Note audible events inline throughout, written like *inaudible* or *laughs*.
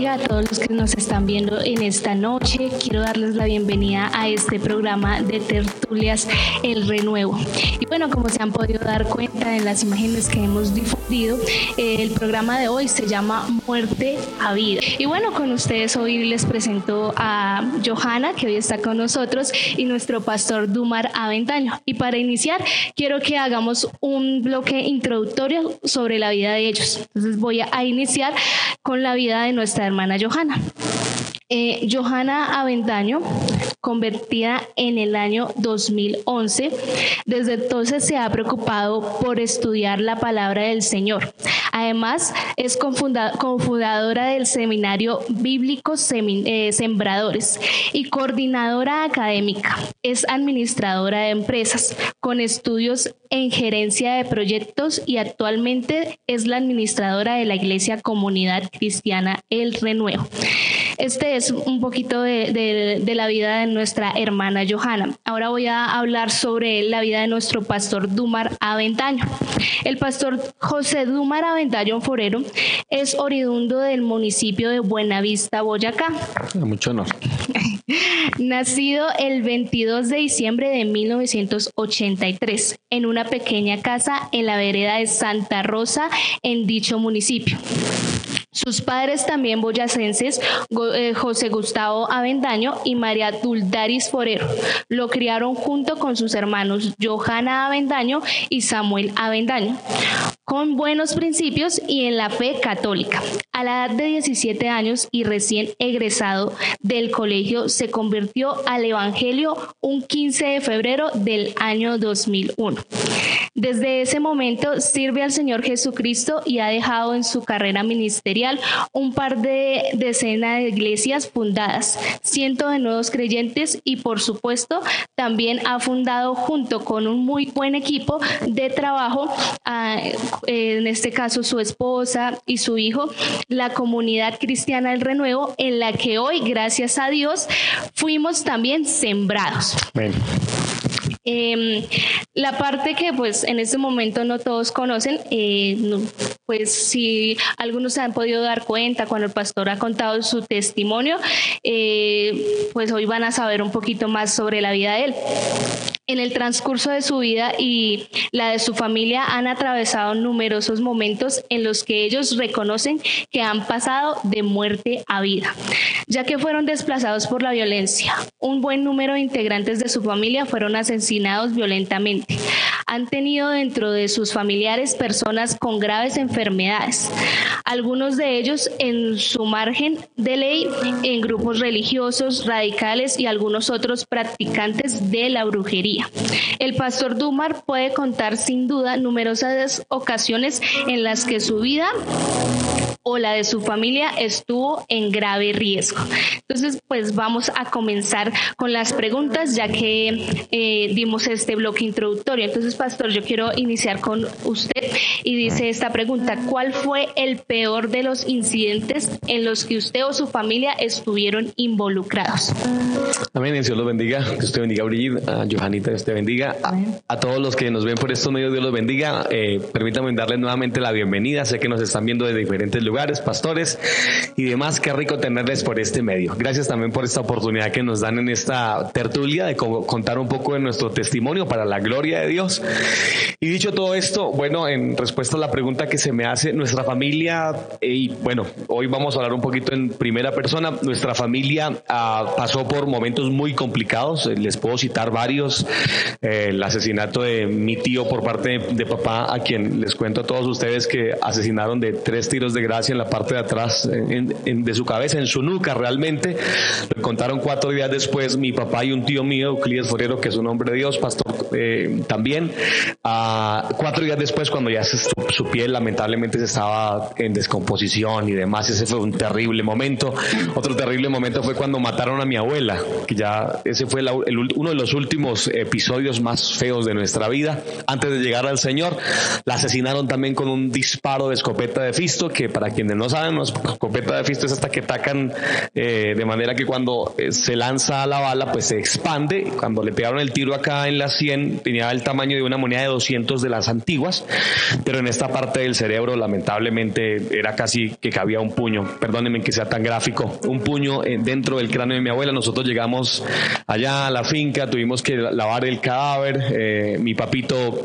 bendiga a todos los que nos están viendo en esta noche. Quiero darles la bienvenida a este programa de tertulias El Renuevo. Y bueno, como se han podido dar cuenta en las imágenes que hemos difundido, eh, el programa de hoy se llama Muerte a Vida. Y bueno, con ustedes hoy les presento a Johanna, que hoy está con nosotros, y nuestro pastor Dumar Aventaño. Y para iniciar, quiero que hagamos un bloque introductorio sobre la vida de ellos. Entonces voy a iniciar con la vida de nuestra hermana Johanna. Eh, Johanna Avendaño, convertida en el año 2011, desde entonces se ha preocupado por estudiar la palabra del Señor. Además, es cofundadora del Seminario Bíblico eh, Sembradores y coordinadora académica. Es administradora de empresas con estudios en gerencia de proyectos y actualmente es la administradora de la Iglesia Comunidad Cristiana El Renuevo. Este es un poquito de, la vida de nuestra hermana Johanna. Ahora voy a hablar sobre la vida de nuestro pastor Dumar Aventaño. El pastor José Dumar Aventaño Forero es oriundo del municipio de Buenavista, Boyacá. Mucho honor. *laughs* Nacido el 22 de diciembre de 1983 en una pequeña casa en la vereda de Santa Rosa en dicho municipio. Sus padres también boyacenses, eh, José Gustavo Avendaño y María Duldaris Forero, lo criaron junto con sus hermanos Johanna Avendaño y Samuel Avendaño, con buenos principios y en la fe católica. A la edad de 17 años y recién egresado del colegio, se convirtió al Evangelio un 15 de febrero del año 2001. Desde ese momento sirve al Señor Jesucristo y ha dejado en su carrera ministerial un par de decenas de iglesias fundadas, cientos de nuevos creyentes y por supuesto también ha fundado junto con un muy buen equipo de trabajo, ah, en este caso su esposa y su hijo, la comunidad cristiana del renuevo en la que hoy, gracias a Dios, fuimos también sembrados. Em, la parte que pues en este momento no todos conocen, eh, pues si algunos se han podido dar cuenta cuando el pastor ha contado su testimonio, eh, pues hoy van a saber un poquito más sobre la vida de él. En el transcurso de su vida y la de su familia han atravesado numerosos momentos en los que ellos reconocen que han pasado de muerte a vida, ya que fueron desplazados por la violencia. Un buen número de integrantes de su familia fueron asesinados violentamente. Han tenido dentro de sus familiares personas con graves enfermedades, algunos de ellos en su margen de ley en grupos religiosos radicales y algunos otros practicantes de la brujería. El pastor Dumar puede contar sin duda numerosas ocasiones en las que su vida o la de su familia estuvo en grave riesgo. Entonces, pues vamos a comenzar con las preguntas, ya que eh, dimos este bloque introductorio. Entonces, pastor, yo quiero iniciar con usted y dice esta pregunta, ¿cuál fue el peor de los incidentes en los que usted o su familia estuvieron involucrados? Amén, Dios los bendiga, que usted bendiga a Brigitte, a Johanita, Dios te bendiga, a, todos los que nos ven por estos medios, Dios los bendiga. Eh, permítanme darles nuevamente la bienvenida, sé que nos están viendo de diferentes lugares lugares, pastores y demás. Qué rico tenerles por este medio. Gracias también por esta oportunidad que nos dan en esta tertulia de contar un poco de nuestro testimonio para la gloria de Dios. Y dicho todo esto, bueno, en respuesta a la pregunta que se me hace, nuestra familia, y bueno, hoy vamos a hablar un poquito en primera persona, nuestra familia ah, pasó por momentos muy complicados, les puedo citar varios, eh, el asesinato de mi tío por parte de, papá, a quien les cuento a todos ustedes que asesinaron de tres tiros de grado en la parte de atrás de su cabeza, en su nuca realmente. Lo contaron cuatro días después mi papá y un tío mío, Euclides Forero, que es un hombre de Dios, pastor eh, también. Uh, cuatro días después, cuando ya su, piel lamentablemente se estaba en descomposición y demás, ese fue un terrible momento. Otro terrible momento fue cuando mataron a mi abuela, que ya ese fue uno de los últimos episodios más feos de nuestra vida. Antes de llegar al Señor, la asesinaron también con un disparo de escopeta de Fisto, que para Quienes no saben, una escopeta de fisto hasta que tacan eh, de manera que cuando eh, se lanza la bala, pues se expande. Cuando le pegaron el tiro acá en la 100, tenía el tamaño de una moneda de 200 de las antiguas, pero en esta parte del cerebro, lamentablemente, era casi que cabía un puño. Perdónenme que sea tan gráfico. Un puño eh, dentro del cráneo de mi abuela. Nosotros llegamos allá a la finca, tuvimos que lavar el cadáver. mi papito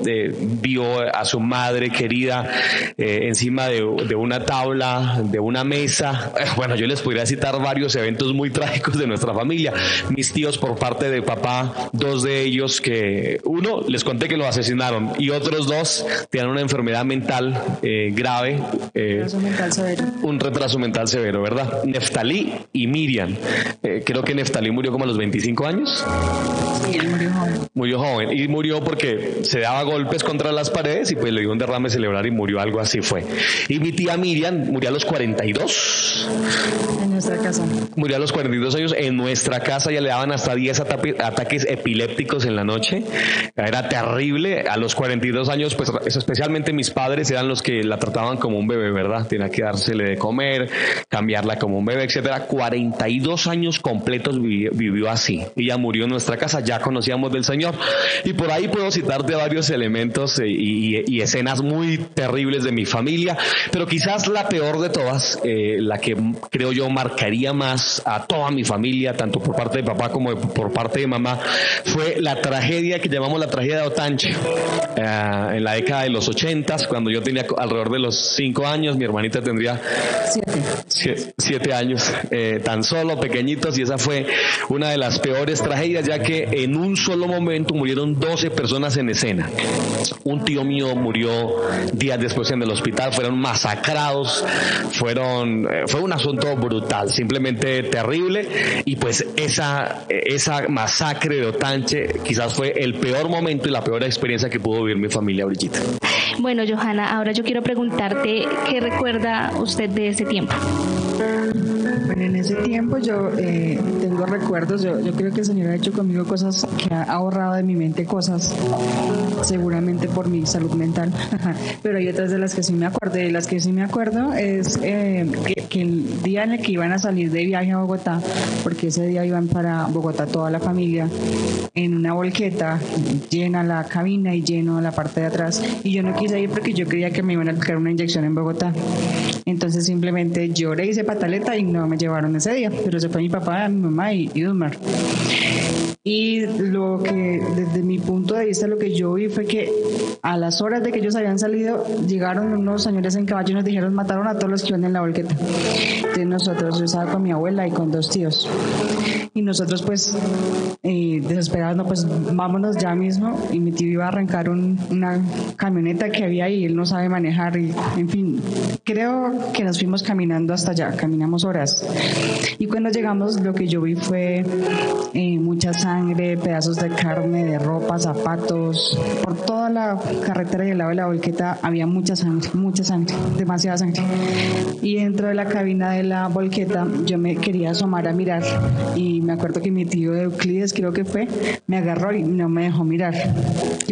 vio a su madre querida encima de una tabla, de una mesa. Bueno, yo les podría citar varios eventos muy trágicos de nuestra familia. Mis tíos por parte de papá, dos de ellos que uno les conté que lo asesinaron y otros dos tienen una enfermedad mental eh, grave. Eh, un retraso mental severo, ¿verdad? Neftalí y Miriam. Eh, creo que Neftalí murió como a los 25 años. Sí, murió joven. Murió joven y murió porque se daba golpes contra las paredes y pues le dio un derrame cerebral y murió algo así fue. Y mi tía Miriam murió a los 42. En nuestra casa. Murió a los 42 años en nuestra casa, ya le daban hasta 10 ataques epilépticos en la noche. Era terrible. A los 42 años, pues especialmente mis padres eran los que la trataban como un bebé, ¿verdad? Tenía que dársele de comer, cambiarla como un bebé, etcétera. 42 años completos vivió, así. Ella murió en nuestra casa, ya conocíamos del Señor. Y por ahí puedo citarte varios elementos eh, y, escenas muy terribles de mi familia, pero quizás la peor de todas, eh, la que creo yo marcaría más a toda mi familia, tanto por parte de papá como por parte de mamá, fue la tragedia que llamamos la tragedia de Otanche. Eh, en la década de los ochentas, cuando yo tenía alrededor de los cinco años, mi hermanita tendría siete, siete, años, eh, tan solo pequeñitos, y esa fue una de las peores tragedias, ya que en un solo momento murieron 12 personas en escena. Un tío mío murió días después en el hospital, fueron masacrados, fueron, eh, fue un asunto brutal, simplemente terrible, y pues esa, esa masacre de Otanche quizás fue el peor momento y la peor experiencia que pudo vivir mi familia, Brigitte. Bueno, Johanna, ahora yo quiero preguntarte, ¿qué recuerda usted de ese tiempo? En ese tiempo yo eh, tengo recuerdos, yo, yo, creo que el Señor ha hecho conmigo cosas que ha ahorrado de mi mente cosas, seguramente por mi salud mental, pero hay otras de las que sí me acuerdo. De las que sí me acuerdo es eh, que, el día en el que iban a salir de viaje a Bogotá, porque ese día iban para Bogotá toda la familia, en una volqueta, llena la cabina y lleno la parte de atrás, y yo no quise ir porque yo creía que me iban a aplicar una inyección en Bogotá. Entonces simplemente lloré, hice pataleta y no me llevaron ese día, pero se fue mi papá, mi mamá y, y Y lo que, desde mi punto de vista, lo que yo vi fue que a las horas de que ellos habían salido, llegaron unos señores en caballo y nos dijeron mataron a todos los que iban en la volqueta. Entonces nosotros, yo estaba con mi abuela y con dos tíos. Y nosotros pues eh, desesperados, no, pues vámonos ya mismo. Y mi tío iba a arrancar una camioneta que había y él no sabe manejar. Y, en fin, creo que nos fuimos caminando hasta allá, caminamos horas. Y cuando llegamos lo que yo vi fue eh, mucha sangre, pedazos de carne, de ropa, zapatos. Por toda la carretera y el lado de la volqueta había mucha sangre, mucha sangre, demasiada sangre. Y dentro de la cabina de la volqueta yo me quería asomar a mirar y me acuerdo que mi tío de Euclides, creo que fue, me agarró y no me dejó mirar.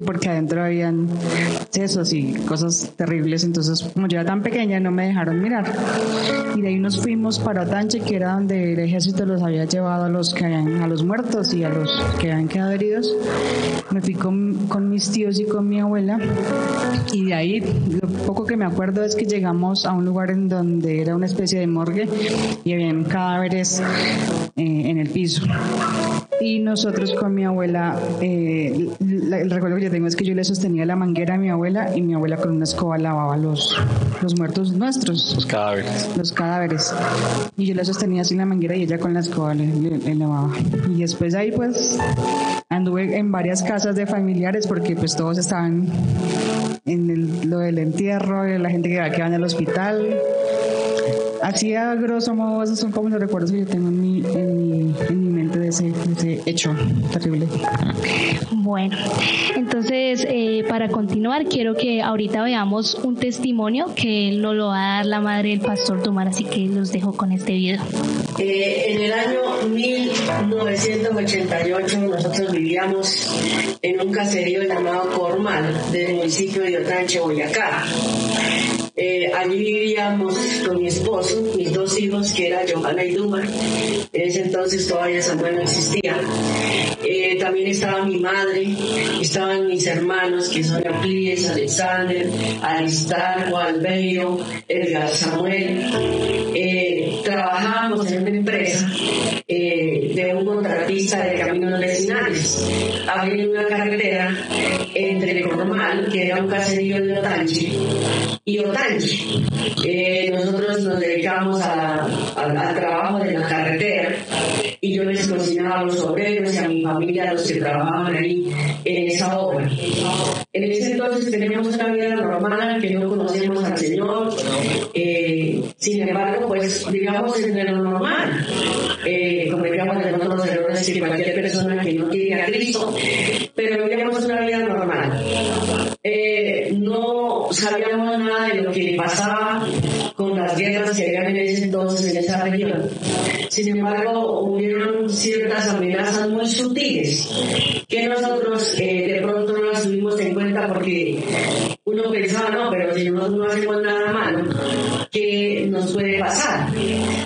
Porque adentro habían sesos y cosas terribles, entonces como yo era tan pequeña no me dejaron mirar. Y de ahí nos fuimos para Tanche, que era donde el ejército los había llevado a los que habían, a los muertos y a los que habían quedado heridos. Me fui con, con mis tíos y con mi abuela y de ahí lo poco que me acuerdo es que llegamos a un lugar en donde era una especie de morgue y habían cadáveres eh, en el piso. Y nosotros con mi abuela, eh, el recuerdo que yo tengo es que yo le sostenía la manguera a mi abuela y mi abuela con una escoba lavaba los, los muertos nuestros. Los cadáveres. Los cadáveres. Y yo le sostenía así la manguera y ella con la escoba le, lavaba. Y después ahí pues anduve en varias casas de familiares porque pues todos estaban en lo del entierro, la gente que, que van al hospital Así a grosso modo, esos son como los recuerdos que yo tengo en mi, en mente de ese, hecho terrible. Bueno, entonces eh, para continuar quiero que ahorita veamos un testimonio que nos lo va a dar la madre del pastor Tomar, así que los dejo con este video. Eh, en el año 1988 nosotros vivíamos en un caserío llamado Cormal del municipio de Otanche, Boyacá. Eh, allí vivíamos con mi esposo, mis dos hijos, que era Johanna y Duma. En ese entonces todavía Samuel no existía. Eh, también estaba mi madre, estaban mis hermanos, que son Euclides, Alexander, Aristarco, Albeiro, Edgar Samuel. Eh, trabajábamos en una empresa de un contratista de caminos vecinales. Había una carretera entre Cormal, que era un caserío de Otanche, y Otanche. Eh, nosotros nos dedicamos al trabajo de la carretera yo les cocinaba a los obreros y a mi familia, a los que trabajaban ahí en esa obra. En ese entonces teníamos una vida normal, que no conocíamos al Señor, eh, sin embargo, pues digamos en lo normal, eh, cometíamos los errores que cualquier persona que no tiene a Cristo, pero vivíamos una vida normal. Eh, no sabíamos nada de lo que pasaba las guerras que había en ese entonces en esa región. Sin embargo, hubieron ciertas amenazas muy sutiles que nosotros eh, de pronto no las tuvimos en cuenta porque uno pensaba, no, pero si nosotros no hacemos nada malo, ¿qué nos puede pasar?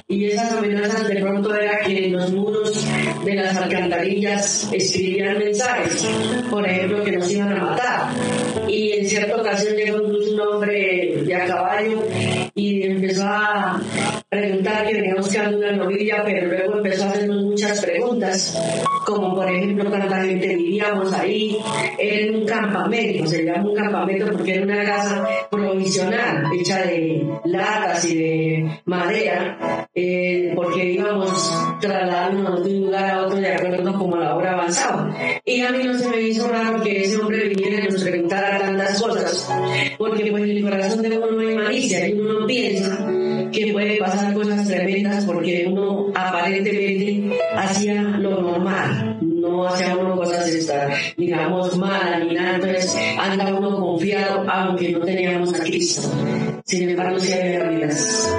Y esas amenazas de pronto era que en los muros de las alcantarillas escribían mensajes, por ejemplo, que nos iban a matar. Y en cierta ocasión llegó un hombre de a caballo y empezó a preguntar que teníamos que una novilla, pero luego empezó a hacernos muchas preguntas, como por ejemplo cuánta gente vivíamos ahí, en un campamento, se llama un campamento porque era una casa provisional, hecha de latas y de madera, eh, porque íbamos trasladándonos de un lugar a otro de acuerdo como la hora avanzaba. Y a mí no se me hizo raro que ese hombre viniera y nos preguntara tantas cosas, porque pues en el corazón de uno no hay malicia y uno piensa que puede pasar cosas tremendas porque uno aparentemente hacía lo normal, no hacía uno cosas estar, digamos, mal ni nada, entonces anda uno confiado aunque no teníamos a Cristo. Sin embargo, sí había vidas.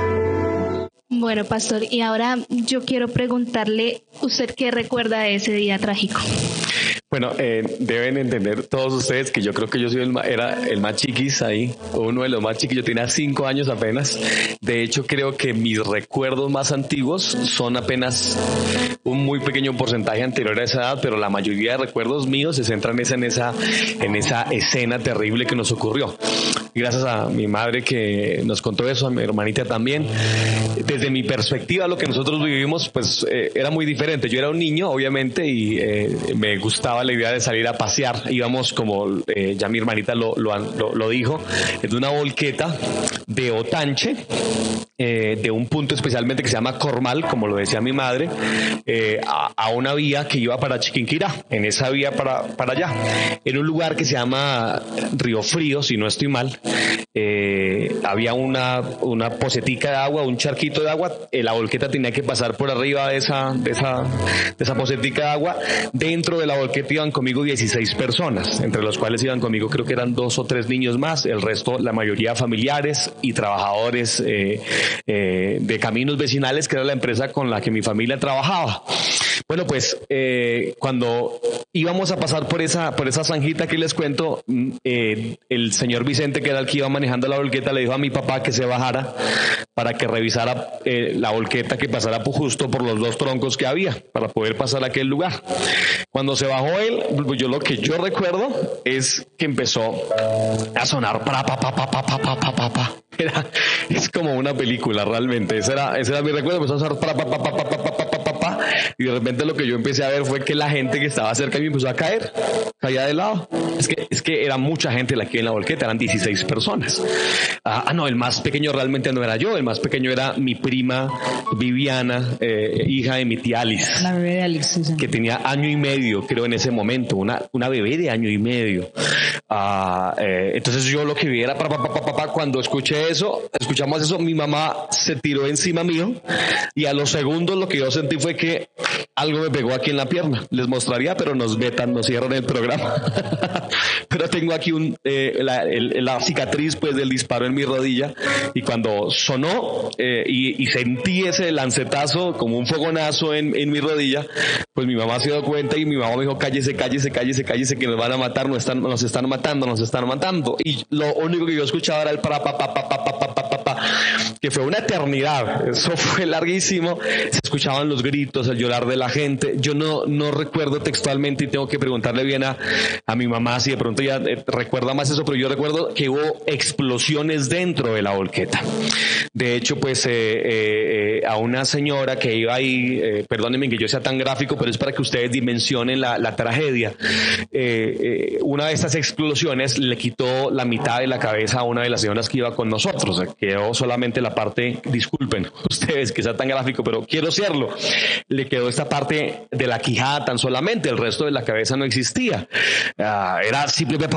Bueno, pastor, y ahora yo quiero preguntarle, ¿usted qué recuerda de ese día trágico? Bueno, eh, deben entender todos ustedes que yo creo que yo soy el era el más chiquis ahí, uno de los más chiquis, yo tenía cinco años apenas. De hecho, creo que mis recuerdos más antiguos son apenas un muy pequeño porcentaje anterior a esa edad, pero la mayoría de recuerdos míos se centran en esa, en esa escena terrible que nos ocurrió. Gracias a mi madre que nos contó eso, a mi hermanita también. Desde mi perspectiva, lo que nosotros vivimos, pues eh, era muy diferente. Yo era un niño, obviamente, y eh, me gustaba la idea de salir a pasear. Íbamos, como eh, ya mi hermanita lo, lo, lo dijo, de una volqueta de Otanche eh, de un punto especialmente que se llama Cormal, como lo decía mi madre, eh, a, una vía que iba para Chiquinquirá, en esa vía para, para allá, en un lugar que se llama Río Frío, si no estoy mal, eh, había una, una pocetica de agua, un charquito de agua, la volqueta tenía que pasar por arriba de esa, de esa, de esa pocetica de agua, dentro de la volqueta iban conmigo 16 personas, entre los cuales iban conmigo creo que eran dos o tres niños más, el resto, la mayoría familiares y trabajadores eh, de caminos vecinales, que era la empresa con la que mi familia trabajaba. Bueno, pues eh, cuando íbamos a pasar por esa, por esa zanjita que les cuento, mm, eh, el señor Vicente, que era el que iba manejando la volqueta, le dijo a mi papá que se bajara para que revisara la volqueta que pasara justo por los dos troncos que había para poder pasar a aquel lugar. Cuando se bajó él, pues yo lo que yo recuerdo es que empezó a sonar para pa pa pa pa pa pa pa pa pa. Era, es como una película realmente. Ese era, ese era mi recuerdo. Empezó a para pa pa pa pa pa pa pa pa pa y de repente lo que yo empecé a ver fue que la gente que estaba cerca de mí empezó a caer, caía de lado. Es que, es que era mucha gente la que en la volqueta, eran 16 personas. Ah, ah, no, el más pequeño realmente no era yo, el más pequeño era mi prima Viviana, eh, hija de mi tía Alice. La bebé de Alice, Que tenía año y medio, creo, en ese momento, una, una bebé de año y medio. Ah, eh, entonces yo lo que vi era, pa, pa, pa, cuando escuché eso, escuchamos eso, mi mamá se tiró encima mío y a los segundos lo que yo sentí fue que algo me pegó aquí en la pierna. Les mostraría, pero nos vetan, nos cierran el programa. *laughs* pero tengo aquí un, eh, la, cicatriz pues del disparo en mi rodilla y cuando sonó eh, y, sentí ese lancetazo como un fogonazo en, en, mi rodilla, pues mi mamá se dio cuenta y mi mamá me dijo cállese, cállese, cállese, cállese que nos van a matar, nos están, nos están matando, nos están matando. Y lo único que yo escuchaba era el para pa pa pa pa que fue una eternidad. Eso fue larguísimo. Se escuchaban los gritos, el llorar de la gente. Yo no, no recuerdo textualmente y tengo que preguntarle bien a, a mi mamá si de pronto ya eh, recuerda más eso, pero yo recuerdo que hubo explosiones dentro de la volqueta. De hecho, pues eh, eh, a una señora que iba ahí, perdónenme que yo sea tan gráfico, pero es para que ustedes dimensionen la, la tragedia. una de estas explosiones le quitó la mitad de la cabeza a una de las señoras que iba con nosotros. Quedó solamente la parte, disculpen ustedes que sea tan gráfico, pero quiero serlo. Le quedó esta parte de la quijada tan solamente, el resto de la cabeza no existía. Ah, era simplemente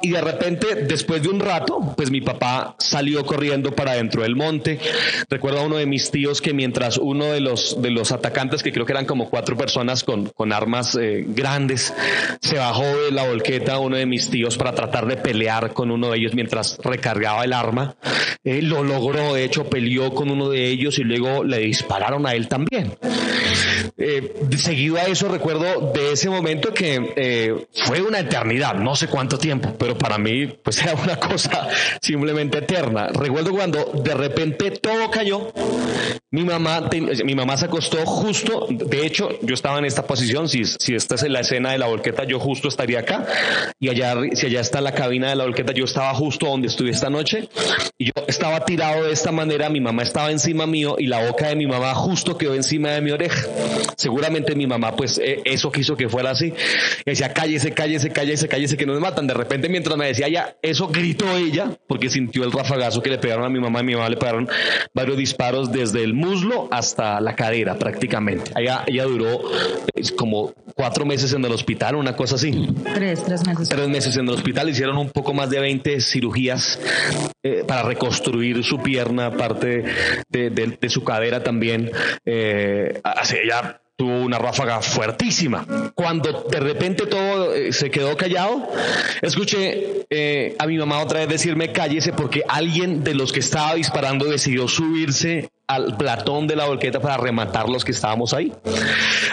y de repente, después de un rato, pues mi papá salió corriendo para dentro del monte. Recuerdo a uno de mis tíos que mientras uno de los, de los atacantes, que creo que eran como cuatro personas con, con armas eh, grandes, se bajó de la volqueta, uno de mis tíos, para tratar de pelear con uno de ellos mientras recargaba el arma. Eh, lo logró, de hecho, peleó con uno de ellos y luego le dispararon a él también. Eh, seguido a eso, recuerdo de ese momento que eh, fue una eternidad, no sé cuánto tiempo, pero para mí, pues *laughs* era una cosa simplemente eterna. Recuerdo cuando de repente todo cayó. Mi mamá, mi mamá se acostó justo, de hecho, yo estaba en esta posición, si, si esta es la escena de la volqueta, yo justo estaría acá, y allá, si allá está la cabina de la volqueta, yo estaba justo donde estuve esta noche, y yo estaba tirado de esta manera, mi mamá estaba encima mío, y la boca de mi mamá justo quedó encima de mi oreja. Seguramente mi mamá, pues eh, eso quiso que fuera así. Y decía, cállese, cállese, cállese, cállese, que nos matan. De repente, mientras me decía ya, eso gritó ella, porque sintió el rafagazo que le pegaron a mi mamá. Y mi mamá le pegaron varios disparos desde el muslo hasta la cadera, prácticamente. Ella, ella duró como cuatro meses en el hospital, una cosa así. Tres, tres meses. Tres meses en el hospital. Hicieron un poco más de 20 cirugías eh, para reconstruir su pierna, parte de, su cadera también. Eh, así, ella tuvo una ráfaga fuertísima. Cuando de repente todo eh, se quedó callado, escuché eh, a mi mamá otra vez decirme cállese porque alguien de los que estaba disparando decidió subirse al platón de la volqueta para rematar los que estábamos ahí.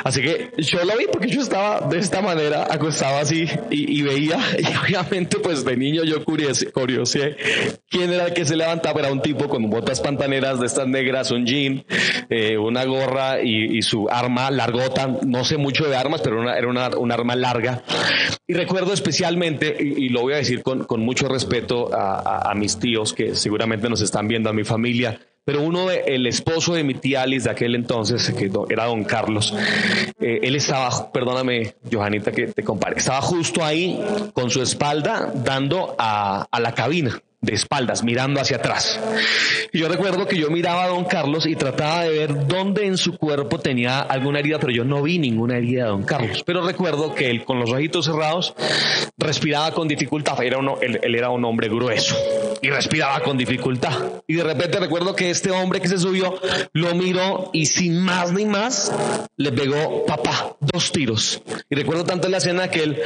Así que yo lo vi porque yo estaba de esta manera acostado así y, veía *laughs* y obviamente pues de niño yo curiosé, quién era el que se levantaba, era un tipo con botas pantaneras de estas negras, un jean, eh, una gorra y, su arma largota, no sé mucho de armas, pero era una, un arma larga. Y recuerdo especialmente, y, lo voy a decir con, con mucho respeto a, a mis tíos que seguramente nos están viendo, a mi familia, pero uno, el esposo de mi tía Alice de aquel entonces, que era don Carlos, eh, él estaba, perdóname, Johanita, que te compare, estaba justo ahí con su espalda dando a, a la cabina de espaldas, mirando hacia atrás. Y yo recuerdo que yo miraba a don Carlos y trataba de ver dónde en su cuerpo tenía alguna herida, pero yo no vi ninguna herida de don Carlos. Pero recuerdo que él con los ojitos cerrados respiraba con dificultad. Era uno, él, era un hombre grueso y respiraba con dificultad. Y de repente recuerdo que este hombre que se subió lo miró y sin más ni más le pegó papá dos tiros. Y recuerdo tanto la escena que él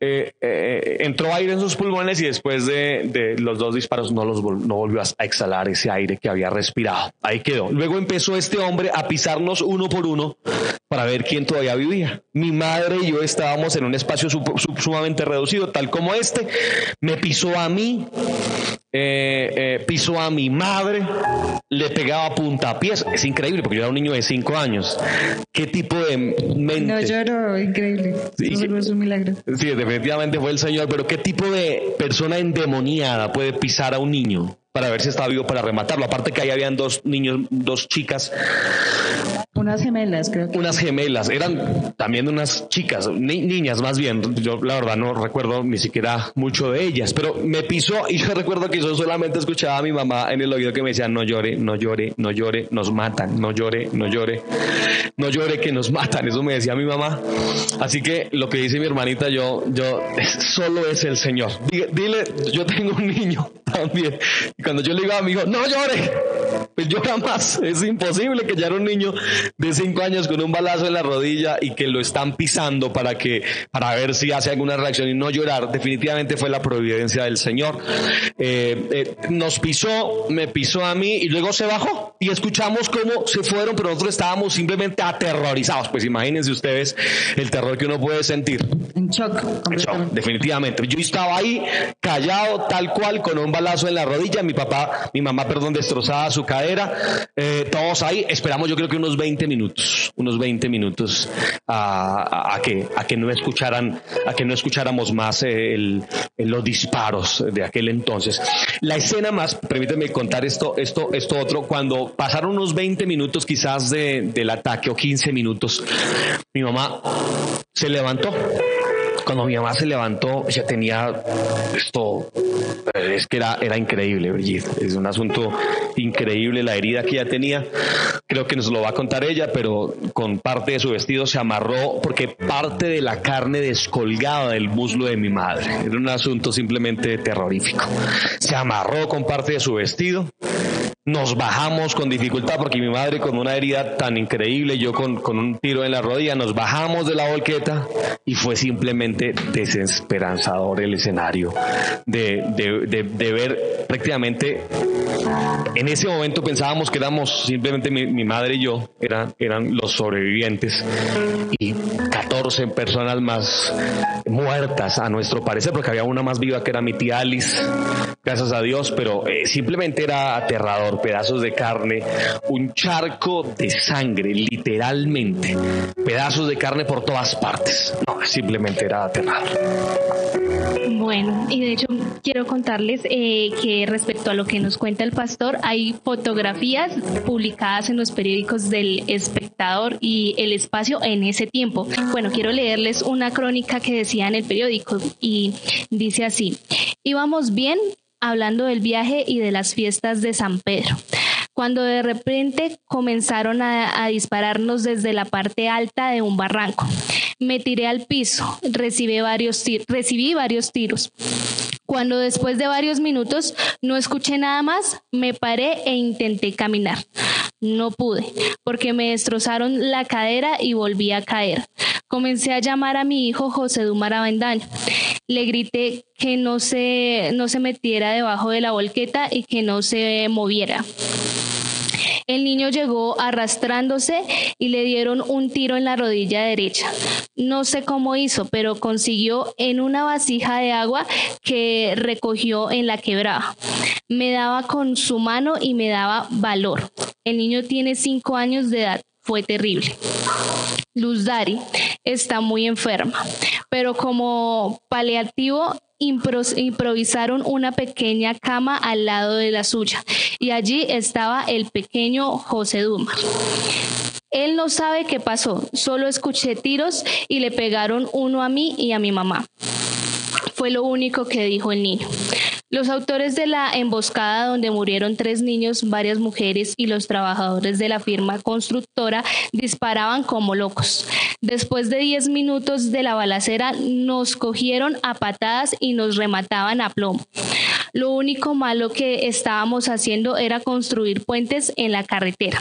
eh, eh, entró aire en sus pulmones y después de, de los dos disparos no, los, no volvió a exhalar ese aire que había respirado. Ahí quedó. Luego empezó este hombre a pisarnos uno por uno para ver quién todavía vivía. Mi madre y yo estábamos en un espacio sumamente reducido, tal como este. Me pisó a mí, eh, eh, pisó a mi madre, le pegaba puntapiés. Es increíble porque yo era un niño de cinco años. ¿Qué tipo de mente? No lloro, increíble. Sí, es un milagro. Sí, definitivamente fue el Señor, pero ¿qué tipo de persona endemoniada puede pisar a un niño para ver si está vivo para rematarlo? Aparte que ahí habían dos niños, dos chicas unas gemelas, creo que. Unas gemelas, eran también unas chicas, niñas más bien. Yo la verdad no recuerdo ni siquiera mucho de ellas, pero me pisó y yo *laughs* recuerdo que yo solamente escuchaba a mi mamá en el oído que me decía, no llore, no llore, no llore, nos matan, no llore, no llore, no llore que nos matan. Eso me decía mi mamá. Así que lo que dice mi hermanita, yo, yo, solo es el Señor. Dile, yo tengo un niño *laughs* también. Y cuando yo le digo a mi hijo, no llore, Pues yo jamás, *laughs* es imposible que ya era un niño de cinco años con un balazo en la rodilla y que lo están pisando para que, para ver si hace alguna reacción y no llorar. Definitivamente fue la providencia del Señor. Eh, eh, nos pisó, me pisó a mí y luego se bajó y escuchamos cómo se fueron, pero nosotros estábamos simplemente aterrorizados. Pues imagínense ustedes el terror que uno puede sentir. En shock. En shock, definitivamente. Yo estaba ahí callado, tal cual, con un balazo en la rodilla. Mi papá, mi mamá, perdón, destrozada su cadera. Eh, todos ahí. Esperamos, yo creo que unos 20 minutos, unos 20 minutos a, que, a que no escucharan, a que no escucháramos más eh, los disparos de aquel entonces. La escena más, permíteme contar esto, esto, esto otro, cuando pasaron unos 20 minutos quizás de, del ataque o 15 minutos, mi mamá se levantó cuando mi mamá se levantó, ya tenía esto, es que era, era increíble, Brigitte. Es un asunto increíble la herida que ella tenía. Creo que nos lo va a contar ella, pero con parte de su vestido se amarró porque parte de la carne descolgaba del muslo de mi madre. Era un asunto simplemente terrorífico. Se amarró con parte de su vestido nos bajamos con dificultad porque mi madre con una herida tan increíble, yo con, con, un tiro en la rodilla, nos bajamos de la volqueta y fue simplemente desesperanzador el escenario de, de, de, ver prácticamente, en ese momento pensábamos que éramos simplemente mi, madre y yo, eran, eran los sobrevivientes y 14 personas más muertas a nuestro parecer, porque había una más viva que era mi tía Alice, gracias a Dios, pero eh, simplemente era aterrador pedazos de carne, un charco de sangre, literalmente, pedazos de carne por todas partes. No, simplemente era aterrador. Bueno, y de hecho quiero contarles eh, que respecto a lo que nos cuenta el pastor, hay fotografías publicadas en los periódicos del espectador y el espacio en ese tiempo. Bueno, quiero leerles una crónica que decía en el periódico y dice así, íbamos bien hablando del viaje y de las fiestas de San Pedro, cuando de repente comenzaron a, dispararnos desde la parte alta de un barranco. Me tiré al piso, recibí varios, recibí varios tiros. Cuando después de varios minutos no escuché nada más, me paré e intenté caminar. No pude, porque me destrozaron la cadera y volví a caer. Comencé a llamar a mi hijo José Dumar Avendaño. Le grité que no se, no se metiera debajo de la volqueta y que no se moviera. El niño llegó arrastrándose y le dieron un tiro en la rodilla derecha. No sé cómo hizo, pero consiguió en una vasija de agua que recogió en la quebrada. Me daba con su mano y me daba valor. El niño tiene cinco años de edad. Fue terrible. Luz Dari está muy enferma, pero como paliativo improvisaron una pequeña cama al lado de la suya y allí estaba el pequeño José Dumas. Él no sabe qué pasó, solo escuché tiros y le pegaron uno a mí y a mi mamá. Fue lo único que dijo el niño. Los autores de la emboscada donde murieron tres niños, varias mujeres y los trabajadores de la firma constructora disparaban como locos. Después de diez minutos de la balacera nos cogieron a patadas y nos remataban a plomo. Lo único malo que estábamos haciendo era construir puentes en la carretera.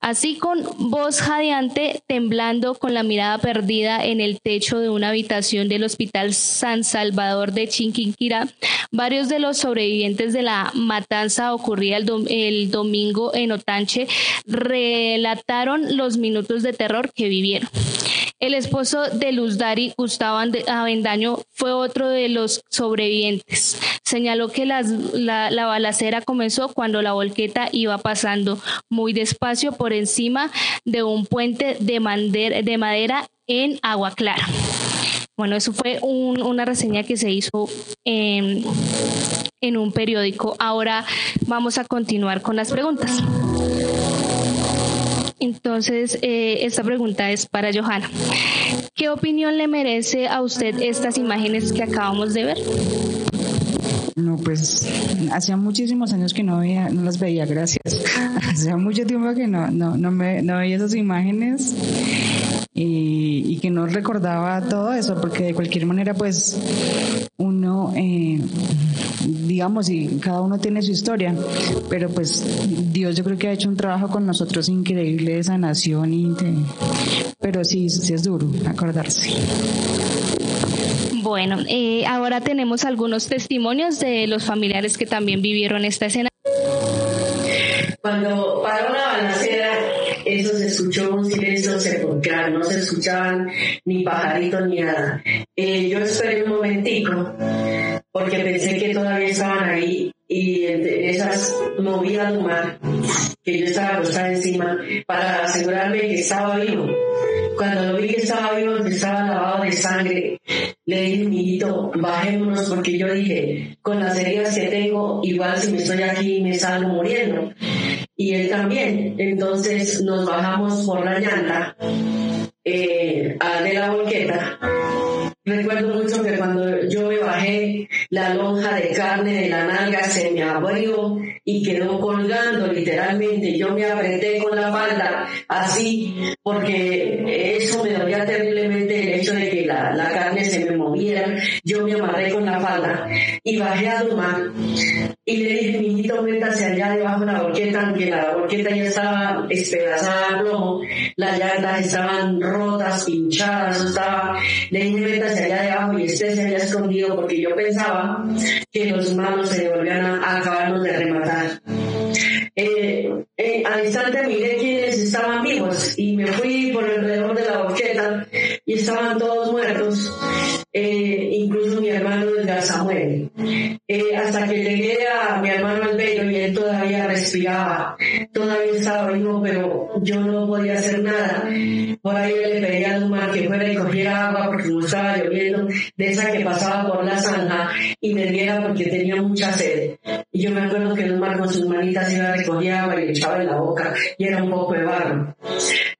Así con voz jadeante, temblando con la mirada perdida en el techo de una habitación del Hospital San Salvador de Chinquinquirá, varios de los sobrevivientes de la matanza ocurrida el, domingo en Otanche relataron los minutos de terror que vivieron. El esposo de Luz Dari, Gustavo Avendaño, fue otro de los sobrevivientes. Señaló que la, la, balacera comenzó cuando la volqueta iba pasando muy despacio por encima de un puente de, de madera en Agua Clara. Bueno, eso fue una reseña que se hizo en un periódico. Ahora vamos a continuar con las preguntas. Entonces, eh, esta pregunta es para Johanna. ¿Qué opinión le merece a usted estas imágenes que acabamos de ver? No, pues hacía muchísimos años que no veía, no las veía, gracias. *laughs* hacía mucho tiempo que no, no, no, me, no veía esas imágenes y, y, que no recordaba todo eso, porque de cualquier manera, pues uno eh, digamos, y cada uno tiene su historia, pero pues Dios yo creo que ha hecho un trabajo con nosotros increíble de sanación y pero sí, sí es duro acordarse. Bueno, eh, ahora tenemos algunos testimonios de los familiares que también vivieron esta escena. Cuando paró la balacera, eso se escuchó un silencio sepulcral, no se escuchaban ni pajaritos ni nada. Eh, yo esperé un momentico porque pensé que todavía estaban ahí y entre esas movidas del mar que yo estaba acostada encima para asegurarme que estaba vivo. Cuando lo vi que estaba vivo, que estaba lavado de sangre, le dije, mijito, bajémonos porque yo dije, con las heridas que tengo, igual si me estoy aquí me salgo muriendo. Y él también. Entonces nos bajamos por la llanta eh, de la volqueta Recuerdo mucho que cuando yo me bajé, la lonja de carne de la nalga se me abrió y quedó colgando literalmente. Yo me apreté con la falda así porque eso me dolía terriblemente el hecho de que la, la carne se me moviera. Yo me amarré con la falda y bajé a Dumar y le dije, mijito, métase allá debajo de la borqueta, aunque la borqueta ya estaba despedazada a plomo, las llantas estaban rotas, pinchadas, estaba, le dije, métase allá debajo y esté se había escondido porque yo pensaba que los malos se volvían a, acabarnos de rematar. Eh, eh, al instante miré quiénes estaban vivos y me fui por alrededor de la boqueta y estaban todos muertos, eh, incluso mi hermano Edgar Samuel. hasta que llegué a mi hermano Albeiro y él todavía respiraba, todavía estaba vivo, pero yo no podía hacer nada. Por ahí le pedí a Dumar que fuera y cogiera agua porque no estaba lloviendo, de esa que pasaba por la zanja y me diera porque tenía mucha sed. Y yo me acuerdo que Dumar con sus manitas iba a recoger agua y le echaba en la boca y era un poco de barro.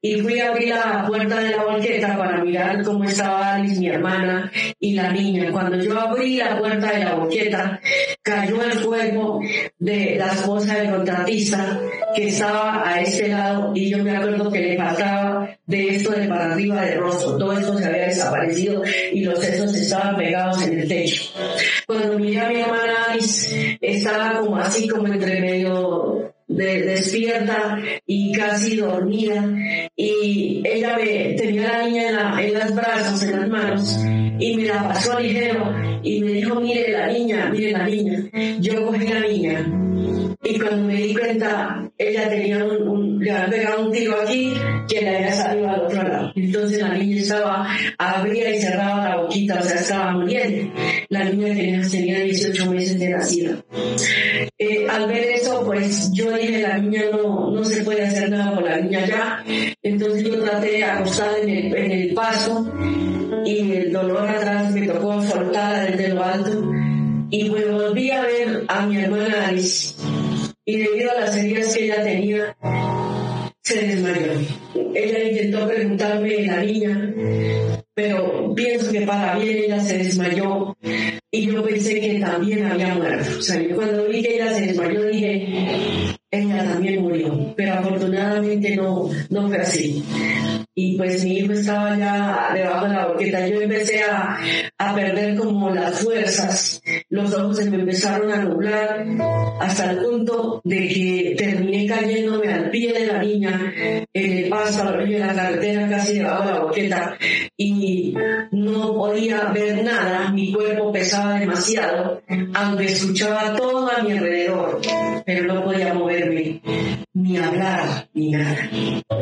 Y fui a abrir la puerta de la banqueta para mirar cómo estaba Alice, mi hermana, y la niña. Cuando yo abrí la puerta de la banqueta, cayó el cuerpo de la esposa del contratista que estaba a este lado y yo me acuerdo que le faltaba de esto de para arriba de rostro. Todo esto se había desaparecido y los sesos estaban pegados en el techo. Cuando miré a mi hermana Alice, estaba como así como entre medio de, despierta y casi dormida y ella me tenía la niña en, la, en las brazos, en las manos y me la pasó ligero y me dijo mire la niña, mire la niña. Yo cogí la niña y cuando me di cuenta ella tenía un, le había pegado un tiro aquí que le había salido al otro lado. Entonces la niña estaba, abría y cerraba la boquita, o sea, estaba muriendo. La niña tenía, tenía 18 meses de nacida. Eh, al ver eso, pues yo dije, la niña no, no se puede hacer nada por la niña ya. Entonces yo traté de acostar en el, en el paso y el dolor atrás me tocó soltarla desde lo alto. Y pues volví a ver a mi hermana Alice y debido a las heridas que ella tenía, se desmayó. Ella intentó preguntarme la niña, pero pienso que para bien ella se desmayó y yo pensé que también había muerto. O sea, cuando vi que ella se desmayó dije, ella también murió, pero afortunadamente no, no fue así y pues mi hijo estaba ya debajo de la boqueta. Yo empecé a, a, perder como las fuerzas, los ojos se me empezaron a nublar hasta el punto de que terminé cayéndome al pie de la niña en el paso a la de la carretera casi debajo de la boqueta y no podía ver nada, mi cuerpo pesaba demasiado, aunque escuchaba todo a mi alrededor, pero no podía moverme, ni hablar, ni nada.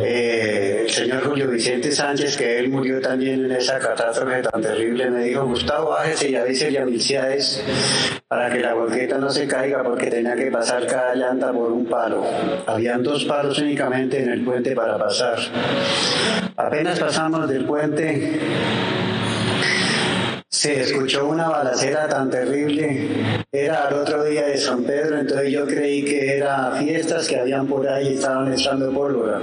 Eh, el señor Julio Vicente Sánchez, que él murió también en esa catástrofe tan terrible, me dijo, Gustavo, bájese y avise es para que la volqueta no se caiga porque tenía que pasar cada llanta por un palo. Habían dos palos únicamente en el puente para pasar. Apenas pasamos del puente, se escuchó una balacera tan terrible. Era el otro día de San Pedro, entonces yo creí que era fiestas que habían por ahí y estaban echando pólvora.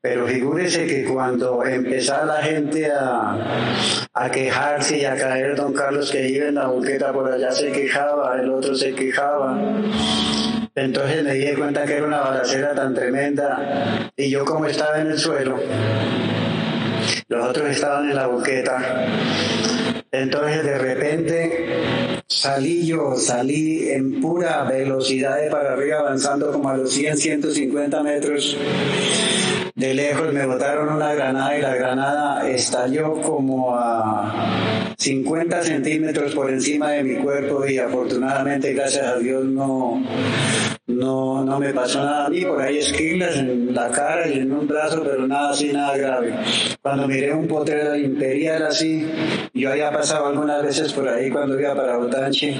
Pero figúrese que cuando empezaba la gente a, a, quejarse y a caer, don Carlos, que iba en la buqueta por allá se quejaba, el otro se quejaba. Entonces me di cuenta que era una balacera tan tremenda y yo como estaba en el suelo, los otros estaban en la boqueta. Entonces de repente salí yo, salí en pura velocidad de para arriba, avanzando como a los 100, 150 metros. De lejos me botaron una granada y la granada estalló como a 50 centímetros por encima de mi cuerpo y afortunadamente, gracias a Dios, no, no, no me pasó nada a mí, por ahí esquilas en la cara y en un brazo, pero nada así, nada grave. Cuando miré un potrero imperial así, yo había pasado algunas veces por ahí cuando iba para Botanchi,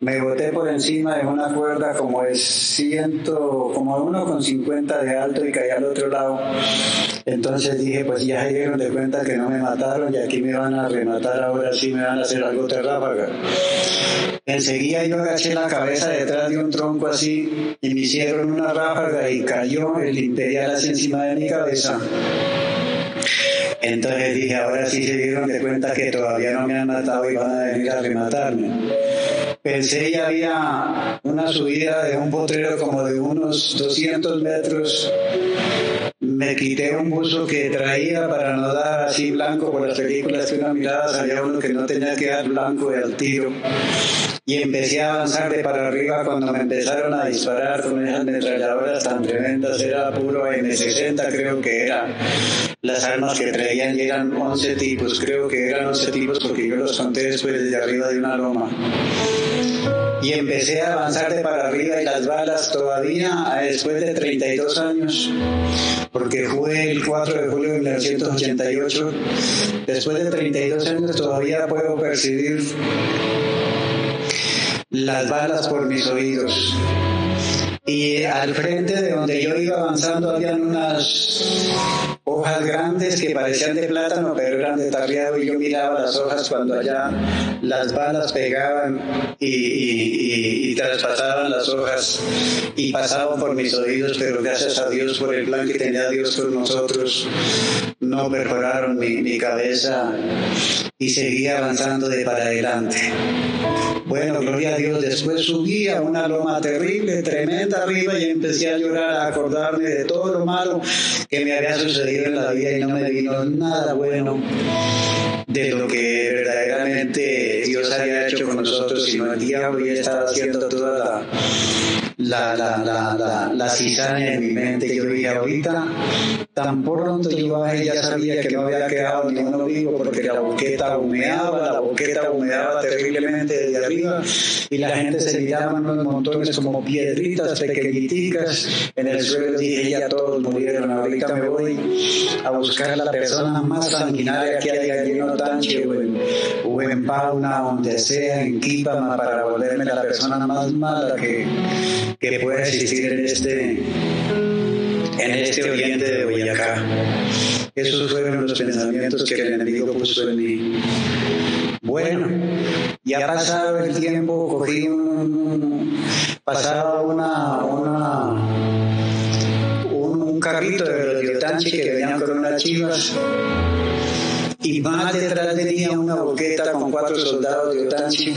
me boté por encima de una cuerda como de ciento, como uno con 50 de alto y caí al otro lado. Entonces dije, pues ya se dieron de cuenta que no me mataron y aquí me van a rematar, ahora sí me van a hacer algo de ráfaga. Enseguida yo agaché la cabeza detrás de un tronco así y me hicieron una ráfaga y cayó el imperial así encima de mi cabeza. Entonces dije, ahora sí se dieron de cuenta que todavía no me han matado y van a venir a rematarme. Pensé ya había una subida de un potrero como de unos 200 metros. Me quité un buzo que traía para no dar así blanco por las películas que una mirada salía uno que no tenía que dar blanco al tiro. Y empecé a avanzar de para arriba cuando me empezaron a disparar con esas ametralladoras tan tremendas. Era puro M60 creo que era las armas que traían y eran 11 tipos, creo que eran 11 tipos porque yo los conté después desde arriba de una loma. Y empecé a avanzar de para arriba y las balas todavía después de 32 años, porque fue el 4 de julio de 1988, después de 32 años todavía puedo percibir las balas por mis oídos y al frente de donde yo iba avanzando habían unas hojas grandes que parecían de plátano, pero eran de tarriado y yo miraba las hojas cuando allá las balas pegaban y, y, traspasaban las hojas y pasaban por mis oídos, pero gracias a Dios por el plan que tenía Dios con nosotros, no perforaron mi, cabeza y seguía avanzando de para adelante. Bueno, gloria a Dios. Después subí a una loma terrible, tremenda arriba y empecé a llorar, a acordarme de todo lo malo que me había sucedido en la vida y no me vino nada bueno de lo que verdaderamente Dios había hecho con nosotros, sino el diablo ya estaba haciendo toda la la, la, la, la, cizaña en mi mente. Yo dije, ahorita, tan pronto yo ya sabía que no había quedado ni uno vivo porque la boqueta humeaba, la boqueta humeaba terriblemente desde arriba y la gente se miraba en unos montones como piedritas pequeñitas en el suelo. Dije, ya todos murieron, ahorita me voy a buscar la persona más sanguinaria que hay allí en Otanche o en, o en Pauna, donde sea, en Kipama, para volverme la persona más mala que que pueda existir en este, en este oriente de Boyacá. Esos fueron los pensamientos que el enemigo puso en mí. Bueno, ya pasado el tiempo, cogí un, pasaba una, una, un, un carrito de los Diotanchi que venían con unas chivas y más detrás tenía una boqueta con cuatro soldados de Otanchi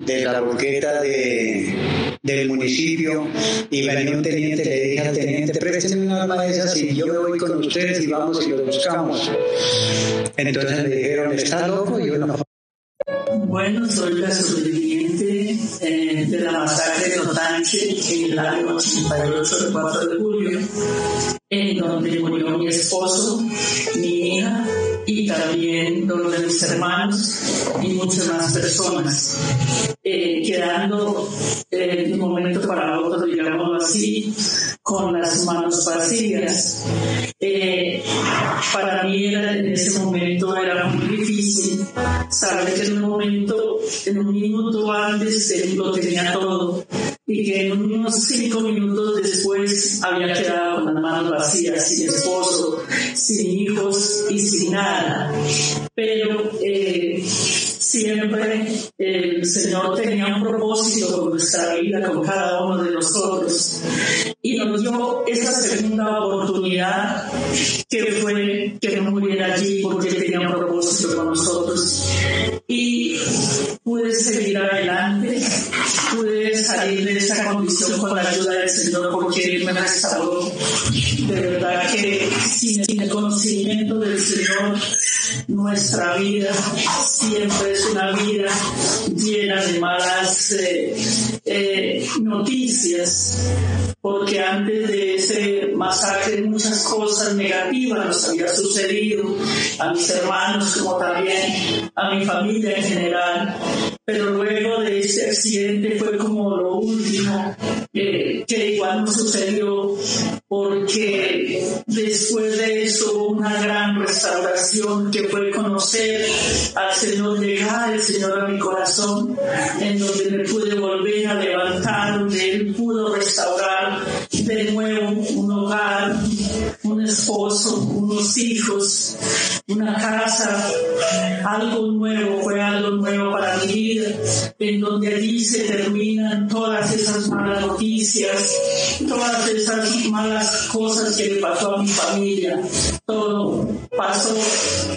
de la boqueta de, del municipio y venía un teniente, le dije al teniente, présteme una arma de esas y yo voy con ustedes y vamos y lo buscamos. Entonces me dijeron, ¿está loco? Y yo no. Bueno, soy la sobreviviente eh, de la masacre de Otanche en el año 88 del 4 de julio, en donde murió mi esposo, mi hija y también los de mis hermanos y muchas más personas, eh, quedando eh, un momento para otro, digámoslo así, con las manos vacías. Eh, para mí en ese momento era muy difícil saber que en un momento, en un minuto antes lo tenía todo y que unos cinco minutos después había quedado con las manos vacías, sin esposo, sin hijos y sin nada. Pero eh, siempre el Señor tenía un propósito con nuestra vida, con cada uno de nosotros. Y nos dio esa segunda oportunidad que fue que no muriera allí porque tenía un propósito con nosotros. Y pude seguir adelante, pude salir de esa condición con la ayuda del Señor porque Él me restauró. De verdad que sin el conocimiento del Señor, nuestra vida siempre es una vida llena de malas eh, eh, noticias, porque antes de ese masacre muchas cosas negativas nos había sucedido a mis hermanos como también a mi familia en general. Pero luego de ese accidente fue como lo último eh, que igual nos sucedió porque después de eso hubo una gran restauración que fue conocer al Señor, llegar el Señor a mi corazón, en donde me pude volver a levantar, donde Él pudo restaurar de nuevo un hogar, esposo, unos hijos, una casa, algo nuevo, fue algo nuevo para mi vida, en donde allí se terminan todas esas malas noticias, todas esas malas cosas que le pasó a mi familia. Todo pasó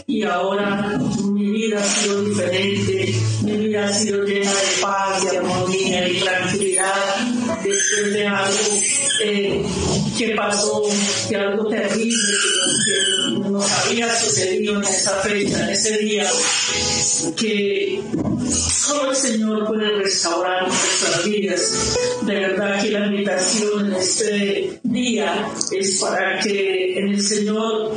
y ahora mi vida ha sido diferente, mi vida ha sido llena de paz, de armonía y tranquilidad de algo eh, que pasó, que algo terrible que nos, había sucedido en esa fecha, en ese día, que solo el Señor puede restaurar nuestras vidas. De verdad que la invitación en este día es para que en el Señor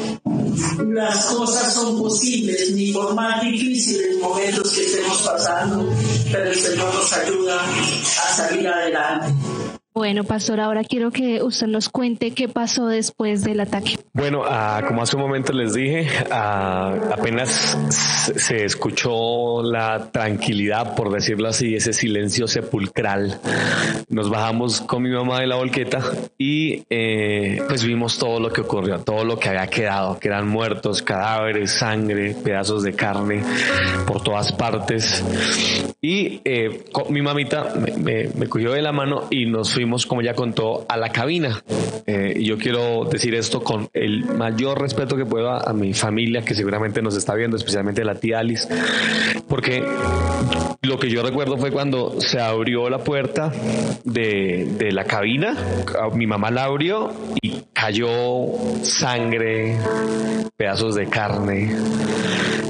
las cosas son posibles, ni por más difíciles momentos que estemos pasando, pero el Señor nos ayuda a salir adelante. Bueno, pastor, ahora quiero que usted nos cuente qué pasó después del ataque. Bueno, ah, como hace un momento les dije, ah, apenas se escuchó la tranquilidad, por decirlo así, ese silencio sepulcral. Nos bajamos con mi mamá de la volqueta y eh, pues vimos todo lo que ocurrió, todo lo que había quedado, que eran muertos, cadáveres, sangre, pedazos de carne por todas partes. Y eh, mi mamita me, me cogió de la mano y nos fuimos como ya contó, a la cabina. Eh, y yo quiero decir esto con el mayor respeto que puedo a, mi familia, que seguramente nos está viendo, especialmente la tía Alice, porque lo que yo recuerdo fue cuando se abrió la puerta de, de la cabina, mi mamá la abrió y cayó sangre, pedazos de carne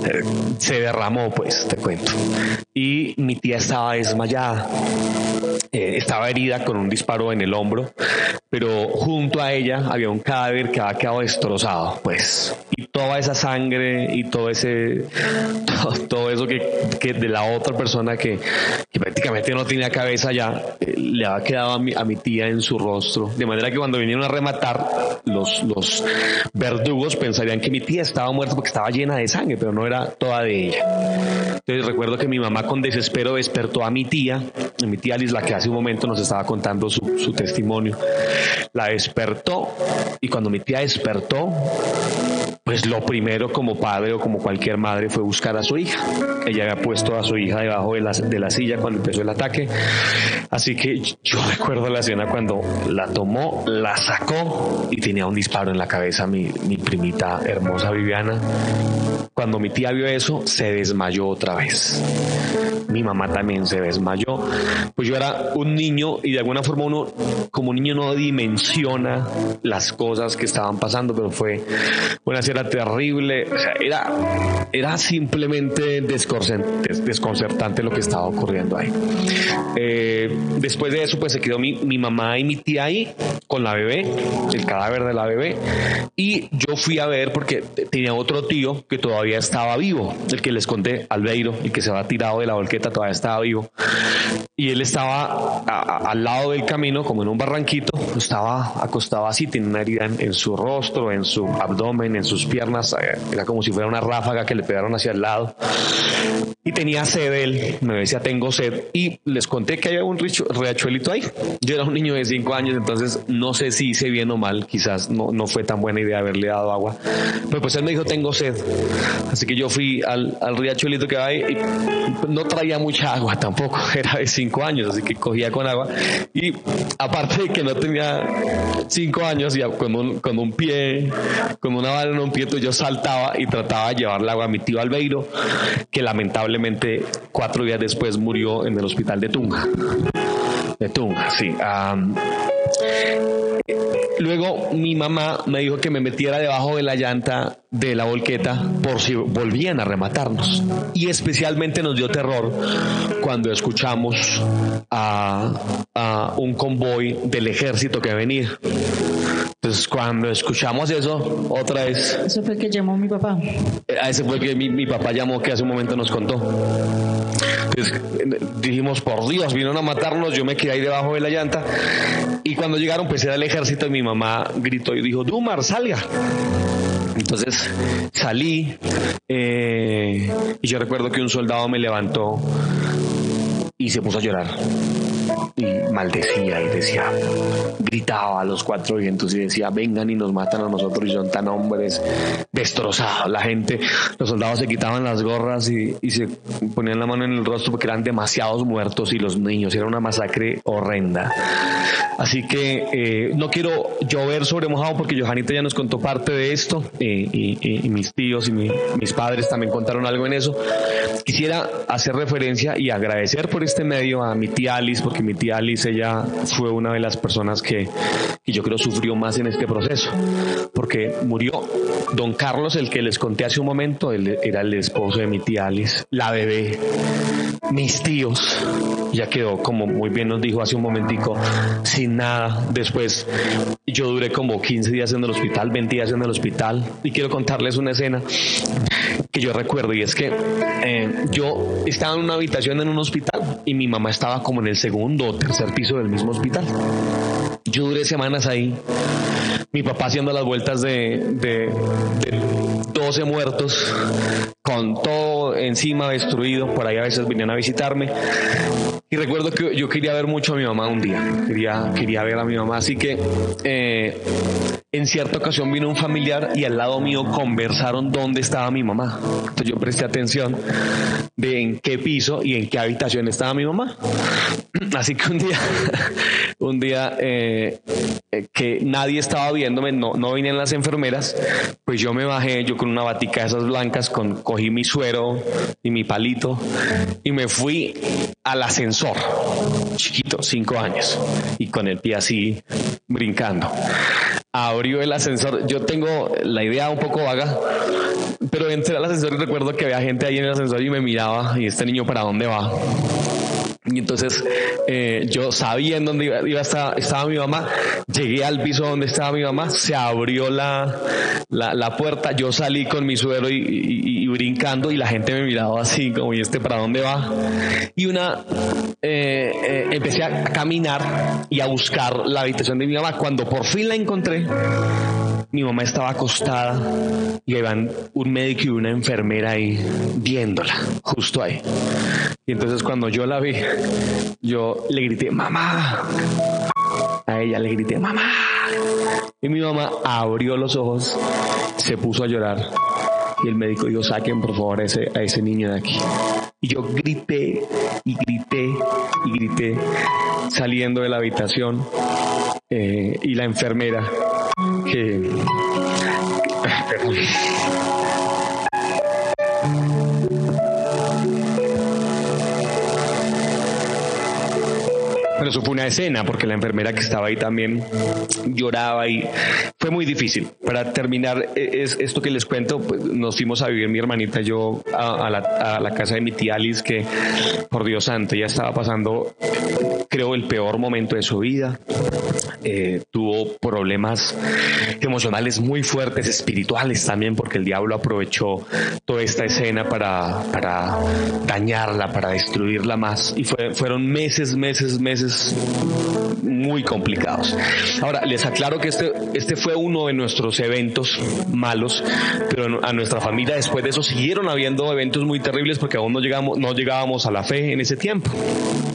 eh, se derramó, pues, te cuento. Y mi tía estaba desmayada. Eh, estaba herida con un disparo en el hombro, pero junto a ella había un cadáver que había quedado destrozado, pues. Y toda esa sangre y todo ese, *laughs* todo, eso que, de la otra persona que, prácticamente no tenía cabeza ya, eh, le había quedado a mi, a mi tía en su rostro. De manera que cuando vinieron a rematar, los, los verdugos pensarían que mi tía estaba muerta porque estaba llena de sangre, pero no era toda de ella. Entonces recuerdo que mi mamá con desespero despertó a mi tía, a mi tía Liz, la que hace un momento nos estaba contando su, testimonio. La despertó y cuando mi tía despertó, pues lo primero como padre o como cualquier madre fue buscar a su hija. Ella había puesto a su hija debajo de la, silla cuando empezó el ataque. Así que yo *laughs* recuerdo la escena cuando la tomó, la sacó y tenía un disparo en la cabeza mi primita hermosa Viviana. Cuando mi tía vio eso, se desmayó otra vez mi mamá también se desmayó. Pues yo era un niño y de alguna forma uno como niño no dimensiona las cosas que estaban pasando, pero fue una escena terrible. O sea, era, era simplemente desconcertante lo que estaba ocurriendo ahí. Eh, después de eso, pues se quedó mi, mi mamá y mi tía ahí con la bebé, el cadáver de la bebé, y yo fui a ver porque tenía otro tío que todavía estaba vivo, el que les conté, Albeiro, el que se va tirado de la volqueta todavía estaba vivo. Y él estaba al lado del camino, como en un barranquito, estaba acostado así, tenía una herida en, su rostro, en su abdomen, en sus piernas, eh, era como si fuera una ráfaga que le pegaron hacia el lado. Y tenía sed él, me decía, tengo sed. Y les conté que había un riachuelito ahí. Yo era un niño de cinco años, entonces no sé si hice bien o mal, quizás no, no fue tan buena idea haberle dado agua. Pero pues él me dijo, tengo sed. Así que yo fui al, al riachuelito que hay y no traía mucha agua tampoco, *laughs* era de cinco años, así que cogía con agua. Y aparte de que no tenía cinco años, ya con un, con un pie, con una bala en un pie, yo saltaba y trataba de llevarle agua a mi tío Albeiro, que lamentablemente cuatro días después murió en el hospital de Tunja. De Tunja, sí. Luego mi mamá me dijo que me metiera debajo de la llanta de la volqueta por si volvían a rematarnos. Y especialmente nos dio terror cuando escuchamos a, a un convoy del ejército que venía. Entonces, cuando escuchamos eso, otra vez. Eso fue que llamó mi papá. A ese fue que mi, mi, papá llamó, que hace un momento nos contó. Entonces, dijimos, por Dios, vinieron a matarnos. Yo me quedé ahí debajo de la llanta. Y cuando llegaron, pues era el ejército y mi mamá gritó y dijo: Dumar, salga. Entonces salí eh, y yo recuerdo que un soldado me levantó y se puso a llorar y maldecía y decía, gritaba a los cuatro vientos y decía, vengan y nos matan a nosotros y son tan hombres destrozados. La gente, los soldados se quitaban las gorras y, se ponían la mano en el rostro porque eran demasiados muertos y los niños, era una masacre horrenda. Así que eh, no quiero llover sobre mojado porque Johanita ya nos contó parte de esto eh, y, mis tíos y mis padres también contaron algo en eso. Quisiera hacer referencia y agradecer por este medio a mi tía Alice porque mi tía Alice ella fue una de las personas que, yo creo sufrió más en este proceso porque murió. Don Carlos el que les conté hace un momento era el esposo de mi tía Alice la bebé mis tíos ya quedó, como muy bien nos dijo hace un momentico, sin nada. Después yo duré como 15 días en el hospital, 20 días en el hospital y quiero contarles una escena que yo recuerdo y es que eh, yo estaba en una habitación en un hospital y mi mamá estaba como en el segundo o tercer piso del mismo hospital. Yo duré semanas ahí, mi papá haciendo las vueltas de, de, de 12 muertos, con todo encima destruido, por ahí a veces venían a visitarme y recuerdo que yo quería ver mucho a mi mamá un día, quería, quería ver a mi mamá, así que eh, en cierta ocasión vino un familiar y al lado mío conversaron dónde estaba mi mamá. Entonces yo presté atención de en qué piso y en qué habitación estaba mi mamá. *clears throat* Así que un día, *laughs* un día eh, eh, que nadie estaba viéndome, no, no venían las enfermeras, pues yo me bajé, yo con una batica de esas blancas, con, cogí mi suero y mi palito y me fui al ascensor, chiquito, cinco años, y con el pie así brincando. Abrió el ascensor, yo tengo la idea un poco vaga, pero entré al ascensor y recuerdo que había gente ahí en el ascensor y me miraba, y este niño para dónde va. Y entonces eh, yo sabía en dónde iba, estar, estaba mi mamá, llegué al piso donde estaba mi mamá, se abrió la, la, puerta, yo salí con mi suero y, brincando y la gente me miraba así como, ¿y este para dónde va? Y una, eh, eh, empecé a caminar y a buscar la habitación de mi mamá. Cuando por fin la encontré, mi mamá estaba acostada y iban un médico y una enfermera ahí viéndola, justo ahí. Y entonces cuando yo la vi, yo le grité, mamá. A ella le grité, mamá. Y mi mamá abrió los ojos, se puso a llorar. Y el médico dijo, saquen por favor a ese, a ese niño de aquí. Y yo grité y grité y grité saliendo de la habitación. Eh, y la enfermera que... *laughs* eso fue una escena porque la enfermera que estaba ahí también lloraba y fue muy difícil. Para terminar e, es esto que les cuento, pues nos fuimos a vivir mi hermanita y yo a, la, a la casa de mi tía Alice que por Dios santo ya estaba pasando creo el peor momento de su vida. Eh, tuvo problemas emocionales muy fuertes, espirituales también, porque el diablo aprovechó toda esta escena para, para dañarla, para destruirla más. Y fue, fueron meses, meses, meses muy complicados. Ahora, les aclaro que este, este fue uno de nuestros eventos malos, pero a nuestra familia después de eso siguieron habiendo eventos muy terribles porque aún no, llegamos, no llegábamos a la fe en ese tiempo.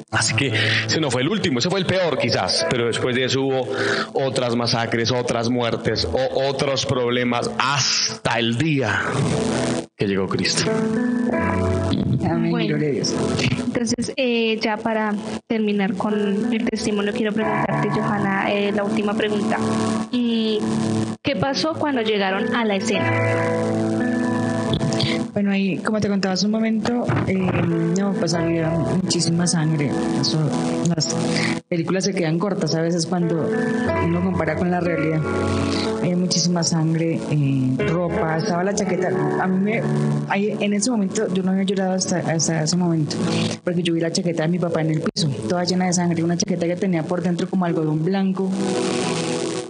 Así que ese no fue el último, ese fue el peor quizás, pero después de eso hubo otras masacres, otras muertes o otros problemas hasta el día que llegó Cristo. Entonces, eh, ya para terminar con el testimonio, quiero preguntarte, Johanna, eh, la última pregunta. ¿Qué pasó cuando llegaron a la escena? Bueno, ahí, como te contaba hace un momento, eh, no, pues había muchísima sangre. las películas se quedan cortas a veces cuando uno compara con la realidad. Hay muchísima sangre, eh, ropa, estaba la chaqueta. A mí me, en ese momento, yo no había llorado hasta, hasta ese momento, porque yo vi la chaqueta de mi papá en el piso, toda llena de sangre, una chaqueta que tenía por dentro como algodón blanco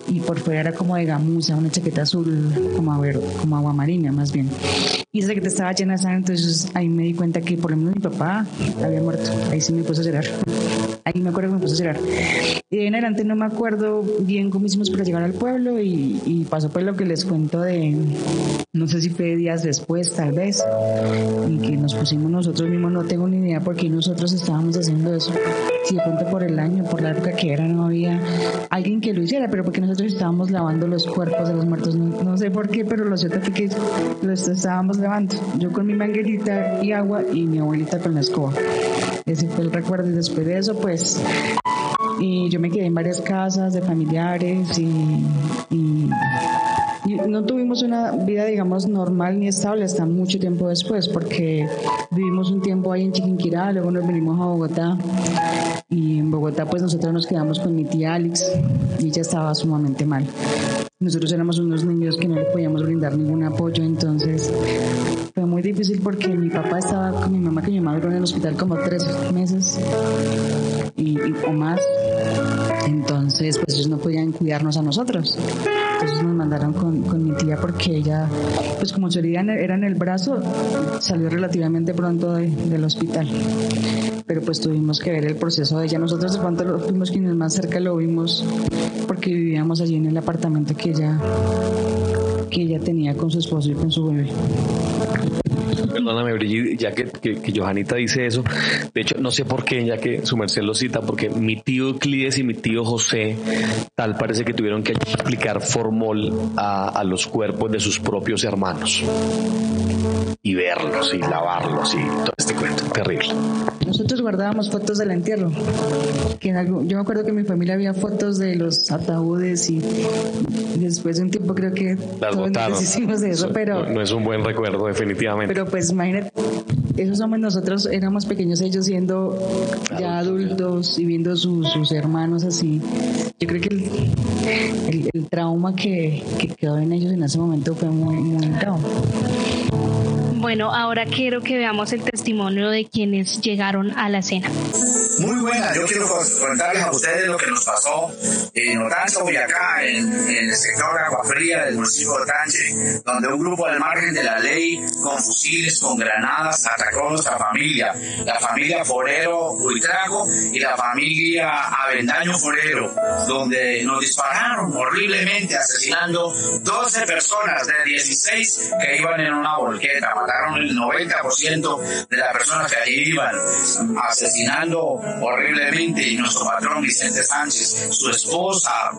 y por fuera era como de gamuza, una chaqueta azul, como, a ver, como agua marina más bien. Y esa chaqueta estaba llena de sangre, entonces ahí me di cuenta que por lo menos mi papá había muerto. Ahí sí me puse a llorar. Ahí me acuerdo que me puse a llorar. Y en adelante no me acuerdo bien cómo hicimos para llegar al pueblo y, pasó por lo que les cuento de, no sé si fue días después tal vez, y que nos pusimos nosotros mismos, no tengo ni idea por qué nosotros estábamos haciendo eso. Si de pronto por el año, por la época que era, no había alguien que lo hiciera, pero porque nosotros estábamos lavando los cuerpos de los muertos, no, sé por qué, pero lo cierto es que los estábamos lavando. Yo con mi manguerita y agua y mi abuelita con la escoba. Ese fue el recuerdo y después de eso pues y yo me quedé en varias casas de familiares y, y no tuvimos una vida, digamos, normal ni estable hasta mucho tiempo después, porque vivimos un tiempo ahí en Chiquinquirá, luego nos venimos a Bogotá y en Bogotá pues nosotros nos quedamos con mi tía Alex y ella estaba sumamente mal. Nosotros éramos unos niños que no le podíamos brindar ningún apoyo, entonces fue muy difícil porque mi papá estaba con mi mamá, que mi mamá duró en el hospital como tres meses y, o más. Entonces, pues ellos no podían cuidarnos a nosotros. Entonces nos mandaron con, mi tía porque ella, pues como su herida era en el brazo, salió relativamente pronto del hospital. Pero pues tuvimos que ver el proceso de ella. Nosotros de pronto fuimos quienes más cerca lo vimos porque vivíamos allí en el apartamento que ella, que ella tenía con su esposo y con su bebé. Perdóname, Brigitte, ya que, que, Johanita dice eso, de hecho, no sé por qué, ya que su merced lo cita, porque mi tío Clides y mi tío José, tal parece que tuvieron que aplicar formol a, a los cuerpos de sus propios hermanos y verlos y lavarlos y todo este cuento terrible. Nosotros guardábamos fotos del entierro. Que yo me acuerdo que en mi familia había fotos de los ataúdes y después de un tiempo creo que Las hicimos de eso, pero no, es un buen recuerdo definitivamente. Pero pues imagínate, esos somos nosotros, éramos pequeños ellos siendo ya adultos y viendo sus, sus hermanos así. Yo creo que el, el, trauma que, que, quedó en ellos en ese momento fue muy, muy trauma. Bueno, ahora quiero que veamos el testimonio de quienes llegaron a la cena. Muy buena, yo quiero contarles a ustedes lo que nos pasó en Otanche, Boyacá, en, en el sector Agua Fría del municipio de Otanche, donde un grupo al margen de la ley, con fusiles, con granadas, atacó a nuestra familia, la familia Forero Buitrago y la familia Avendaño Forero, donde nos dispararon horriblemente, asesinando 12 personas de 16 que iban en una volqueta, el 90% de las personas que allí iban, asesinando horriblemente. Y nuestro patrón Vicente Sánchez, su esposa,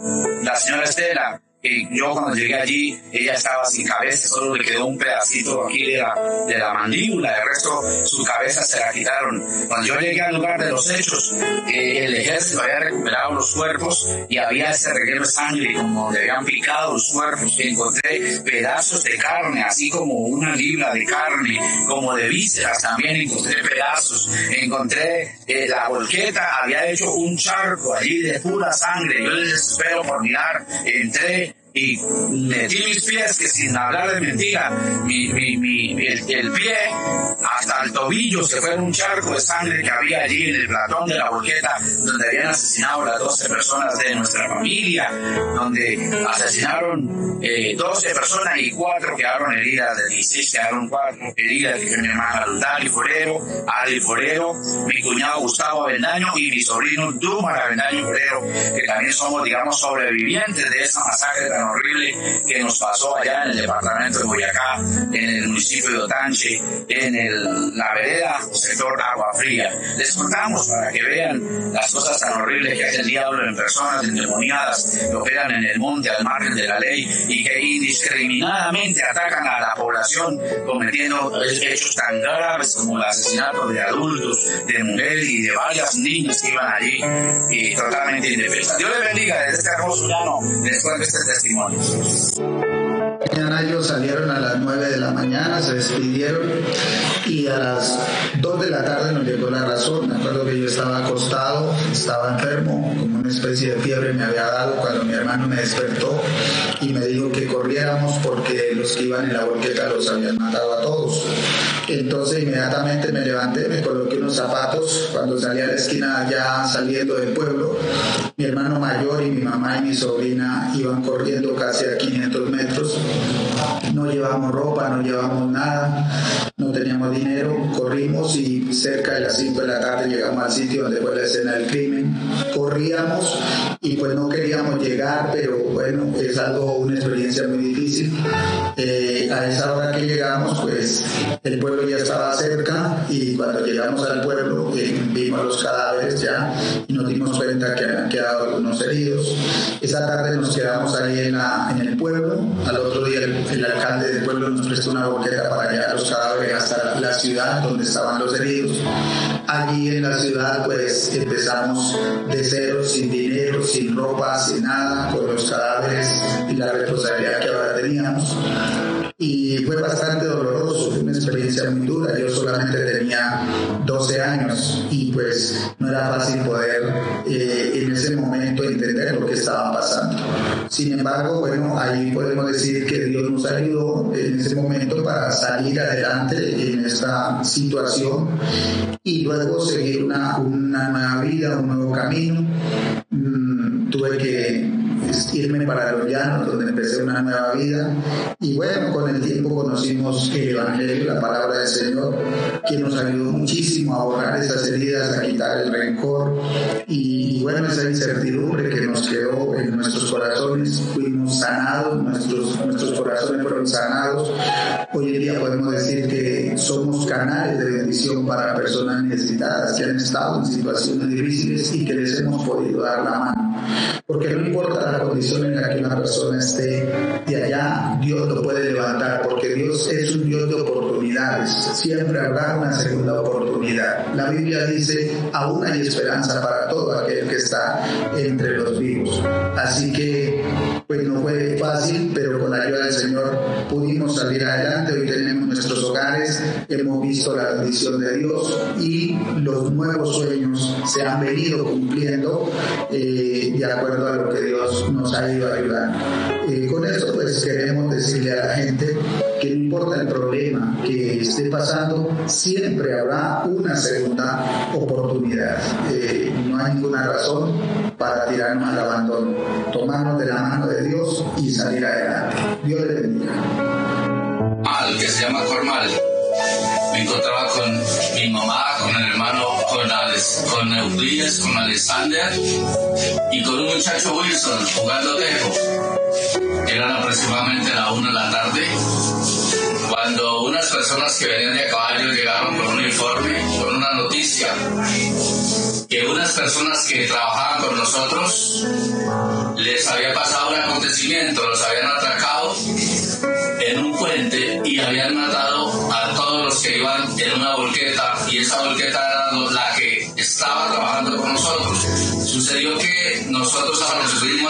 la señora Estela, yo cuando llegué allí, ella estaba sin cabeza, solo le quedó un pedacito aquí de la, mandíbula, el resto su cabeza se la quitaron. Cuando yo llegué al lugar de los hechos, eh, el ejército había recuperado los cuerpos y había ese reguero de sangre como donde habían picado los cuerpos. Encontré pedazos de carne, así como una libra de carne, como de vísceras también encontré pedazos. Encontré eh, la volqueta, había hecho un charco allí de pura sangre. Yo les espero por mirar, entré y metí mis pies, que sin hablar de mentira, mi, mi, mi, el, pie hasta el tobillo se fue en un charco de sangre que había allí en el platón de la boqueta, donde habían asesinado las 12 personas de nuestra familia, donde asesinaron eh, 12 personas y 4 quedaron heridas, de 16 quedaron 4 heridas, que mi hermana Dali Forero, Ali Forero, mi cuñado Gustavo Avendaño y mi sobrino Dumar Avendaño Forero, que también somos, digamos, sobrevivientes de esa masacre tan horrible que nos pasó allá en el departamento de Boyacá, en el municipio de Otanche, en el, la vereda sector Agua Fría. Les contamos para que vean las cosas tan horribles que hace el diablo en personas endemoniadas que operan en el monte al margen de la ley y que indiscriminadamente atacan a la población cometiendo hechos tan graves como el asesinato de adultos, de mujeres y de varias niñas que iban allí y totalmente indefensas. Dios les bendiga desde este hermoso llano, después de este testimonio. name Jesus. Mañana ellos salieron a las 9 de la mañana, se despidieron y a las 2 de la tarde nos llegó la razón. Me acuerdo que yo estaba acostado, estaba enfermo, como una especie de fiebre me había dado cuando mi hermano me despertó y me dijo que corriéramos porque los que iban en la volqueta los habían matado a todos. Entonces inmediatamente me levanté, me coloqué unos zapatos cuando salí a la esquina ya saliendo del pueblo. Mi hermano mayor y mi mamá y mi sobrina iban corriendo casi a 500 metros. No llevamos ropa, no llevamos nada, no teníamos dinero. Corrimos y cerca de las 5 de la tarde llegamos al sitio donde fue la escena del crimen. Corríamos y pues no queríamos llegar, pero bueno, es algo, una experiencia muy difícil. Eh, a esa hora que llegamos, pues el pueblo ya estaba cerca y cuando llegamos al pueblo eh, vimos los cadáveres ya y nos dimos cuenta que habían quedado algunos heridos. Esa tarde nos quedamos ahí en, la, el pueblo. Al otro día el, el alcalde del pueblo nos prestó una boqueta para llevar los cadáveres hasta la ciudad donde estaban los heridos. Allí en la ciudad pues empezamos de cero, sin dinero, sin ropa, sin nada, con los cadáveres y la responsabilidad que ahora teníamos y fue bastante doloroso, una experiencia muy dura. Yo solamente tenía 12 años y pues no era fácil poder eh, en ese momento entender lo que estaba pasando. Sin embargo, bueno, ahí podemos decir que Dios nos ayudó en ese momento para salir adelante en esta situación y luego seguir una, una nueva vida, un nuevo camino. Mm, tuve que irme para los llanos, donde empecé una nueva vida. Y bueno, con el tiempo conocimos el Evangelio, la palabra del Señor, que nos ayudó muchísimo a borrar esas heridas, a quitar el rencor y, bueno, esa incertidumbre que nos quedó en nuestros corazones. Fuimos sanados, nuestros, nuestros corazones fueron sanados. Hoy en día podemos decir que somos canales de bendición para personas necesitadas que han estado en situaciones difíciles y que les hemos podido dar la mano. Porque no importa condición en la que una persona esté, de allá Dios lo puede levantar, porque Dios es un Dios de oportunidades. Siempre habrá una segunda oportunidad. La Biblia dice, aún hay esperanza para todo aquel que está entre los vivos. Así que, pues no fue fácil, pero con la ayuda del Señor pudimos salir adelante. Hoy tenemos nuestros hogares, hemos visto la bendición de Dios y los nuevos sueños se han venido cumpliendo eh, de acuerdo a lo que Dios nos ha ido ayudando. Eh, con esto pues queremos decirle a la gente que no importa el problema que esté pasando, siempre habrá una segunda oportunidad. Eh, no hay ninguna razón para tirarnos al abandono. Tomarnos de la mano de Dios y salir adelante. Dios le bendiga. Al que se llama Cormal. Me encontraba con mi mamá, con el hermano, con, con Euclides, con Alexander y con un muchacho Wilson jugando tejo. Eran aproximadamente la una de la tarde cuando unas personas que venían de caballo llegaron con un informe, con una noticia, que unas personas que trabajaban con nosotros les había pasado un acontecimiento, los habían atracado nosotros al recibir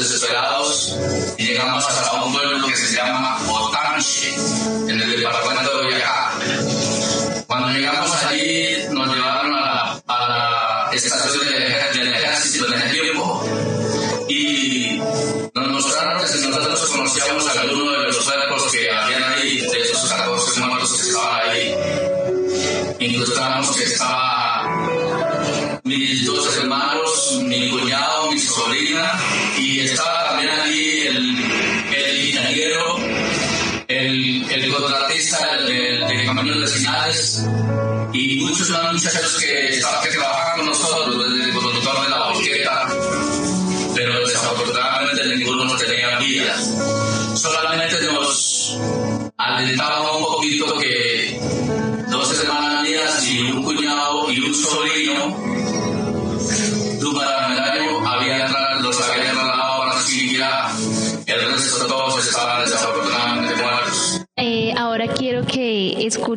desesperados y llegamos hasta un pueblo que se llama Otanche, en el departamento de Boyacá. Cuando llegamos allí nos llevaron a la, estación del, del ejército en ese tiempo y nos mostraron que si nosotros conocíamos a alguno de los cuerpos que habían ahí, de esos 14 muertos que estaban ahí, encontramos que estaba mis dos hermanos, mi cuñado, mi sobrina, estaba también allí el, el ingeniero, el, el contratista, el, el de caminos vecinales y muchos eran muchachos que, que trabajaban con nosotros, desde el productor de la volqueta, pero desafortunadamente ninguno nos tenía vida. Solamente nos alentaba un poquito que dos hermanas mías y un cuñado y un sobrino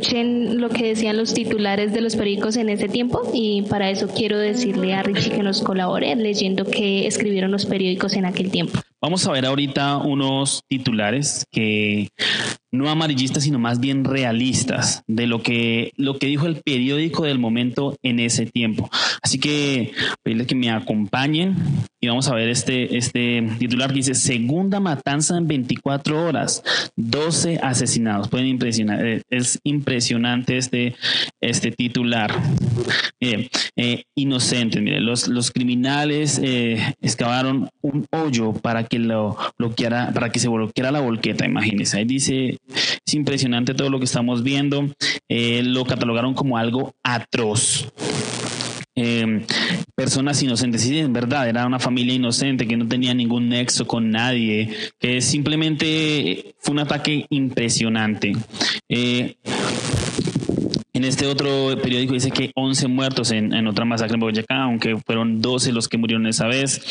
escuchen lo que decían los titulares de los periódicos en ese tiempo y para eso quiero decirle a Richie que nos colabore leyendo qué escribieron los periódicos en aquel tiempo. Vamos a ver ahorita unos titulares que no amarillistas, sino más bien realistas de lo que, lo que dijo el periódico del momento en ese tiempo. Así que pedirles que me acompañen y vamos a ver este, este titular que dice segunda matanza en 24 horas, 12 asesinados. Pueden impresionar, eh, es impresionante este, este titular. Miren, eh, inocentes, miren, los, los criminales eh, excavaron un hoyo para que lo bloqueara, para que se bloqueara la volqueta, imagínense. Ahí dice es impresionante todo lo que estamos viendo. Eh, lo catalogaron como algo atroz. Eh, personas inocentes. Sí, en verdad, era una familia inocente que no tenía ningún nexo con nadie, que simplemente fue un ataque impresionante. Eh, en este otro periódico dice que 11 muertos en, otra masacre en Boyacá, aunque fueron 12 los que murieron esa vez.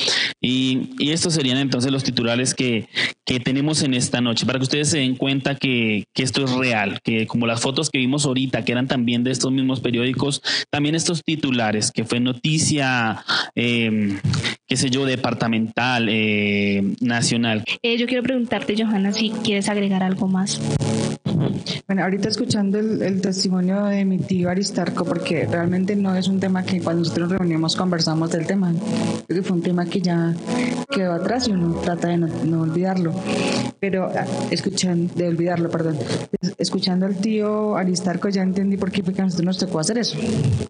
Y, estos serían entonces los titulares que, que, tenemos en esta noche, para que ustedes se den cuenta que, que, esto es real, que como las fotos que vimos ahorita, que eran también de estos mismos periódicos, también estos titulares, que fue noticia, eh, qué sé yo, departamental, eh, nacional. Eh, yo quiero preguntarte, Johanna, si quieres agregar algo más. Bueno, ahorita escuchando el, testimonio de mi tío Aristarco, porque realmente no es un tema que cuando nosotros nos reunimos conversamos del tema. Que fue un tema que ya quedó atrás y uno trata de no, olvidarlo. Pero ah, escuchando, de olvidarlo, perdón. Escuchando al tío Aristarco ya entendí por qué fue que a nosotros nos tocó hacer eso.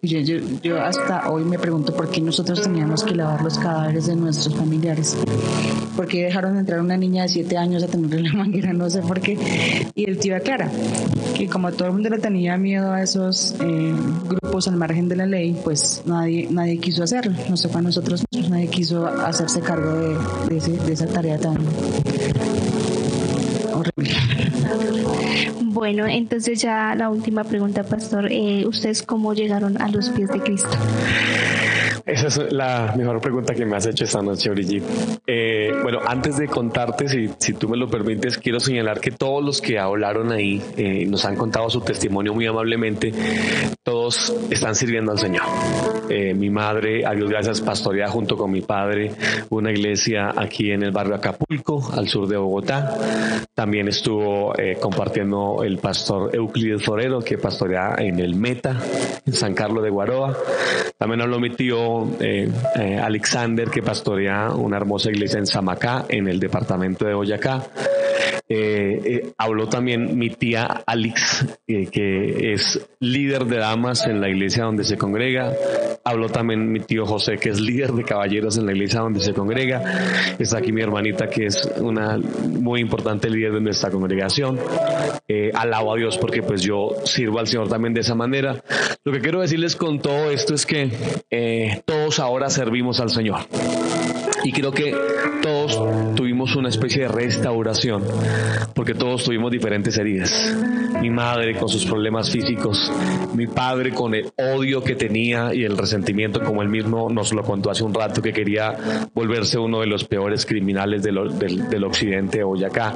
Yo, yo, yo hasta hoy me pregunto por qué nosotros teníamos que lavar los cadáveres de nuestros familiares. ¿Por qué dejaron de entrar una niña de siete años a tenerle la manguera? No sé por qué. Y el tío aclara que como todo el mundo le tenía miedo a esos eh, grupos al margen de la ley, pues nadie, nadie quiso hacerlo. No sé para nosotros, nadie quiso hacerse cargo de, de, esa tarea tan horrible. Bueno, entonces ya la última pregunta, pastor. Eh, ¿Ustedes cómo llegaron a los pies de Cristo? Esa es la mejor pregunta que me has hecho esta noche, Brigitte. Eh, bueno, antes de contarte, si, si, tú me lo permites, quiero señalar que todos los que hablaron ahí eh, nos han contado su testimonio muy amablemente. Todos están sirviendo al Señor. Eh, mi madre, a Dios gracias, pastorea junto con mi padre una iglesia aquí en el barrio Acapulco, al sur de Bogotá. También estuvo compartiendo el pastor Euclides Forero, que pastorea en el Meta, en San Carlos de Guaroa. También habló mi tío eh, eh, Alexander, que pastorea una hermosa iglesia en Samacá, en el departamento de Boyacá. Eh, habló también mi tía Alex, que es líder de damas en la iglesia donde se congrega. Habló también mi tío José, que es líder de caballeros en la iglesia donde se congrega. Está aquí mi hermanita, que es una muy importante líder de nuestra congregación. alabo a Dios porque pues yo sirvo al Señor también de esa manera. Lo que quiero decirles con todo esto es que todos ahora servimos al Señor. Y creo que todos tuvimos una especie de restauración, porque todos tuvimos diferentes heridas. Mi madre con sus problemas físicos, mi padre con el odio que tenía y el resentimiento, como él mismo nos lo contó hace un rato, que quería volverse uno de los peores criminales del, del, occidente de Boyacá.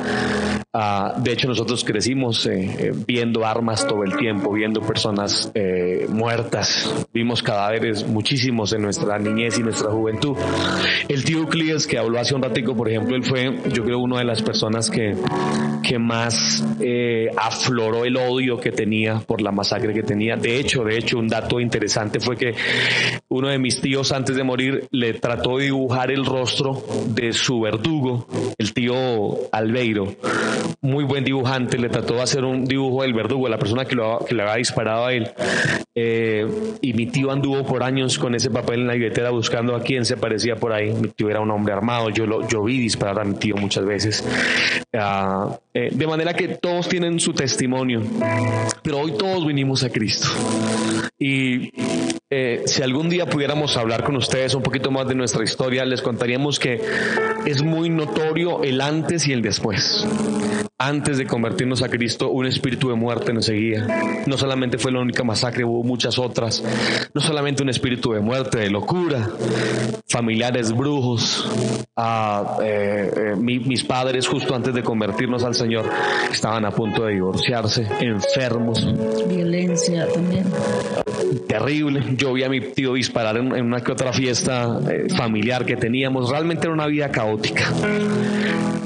Ah, de hecho, nosotros crecimos eh, eh, viendo armas todo el tiempo, viendo personas eh, muertas, vimos cadáveres muchísimos en nuestra niñez y nuestra juventud. El tío Euclides que habló hace un ratico, por ejemplo, él fue, yo creo, una de las personas que, que más eh, afloró el odio que tenía por la masacre que tenía. De hecho, de hecho, un dato interesante fue que uno de mis tíos antes de morir le trató de dibujar el rostro de su verdugo, el tío Albeiro, muy buen dibujante, le trató de hacer un dibujo del verdugo, la persona que, lo, le había disparado a él. Eh, y mi tío anduvo por años con ese papel en la billetera buscando a quién se parecía por ahí. Mi tío era un hombre armado, yo, lo, vi disparar mi tío muchas veces. Ah, eh, de manera que todos tienen su testimonio, pero hoy todos vinimos a Cristo. Y eh, si algún día pudiéramos hablar con ustedes un poquito más de nuestra historia, les contaríamos que es muy notorio el antes y el después antes de convertirnos a Cristo, un espíritu de muerte nos seguía. No solamente fue la única masacre, hubo muchas otras. No solamente un espíritu de muerte, de locura, familiares brujos. Ah, eh, eh, mis padres, justo antes de convertirnos al Señor, estaban a punto de divorciarse, enfermos. Violencia también. Terrible. Yo vi a mi tío disparar en, una que otra fiesta eh, familiar que teníamos. Realmente era una vida caótica.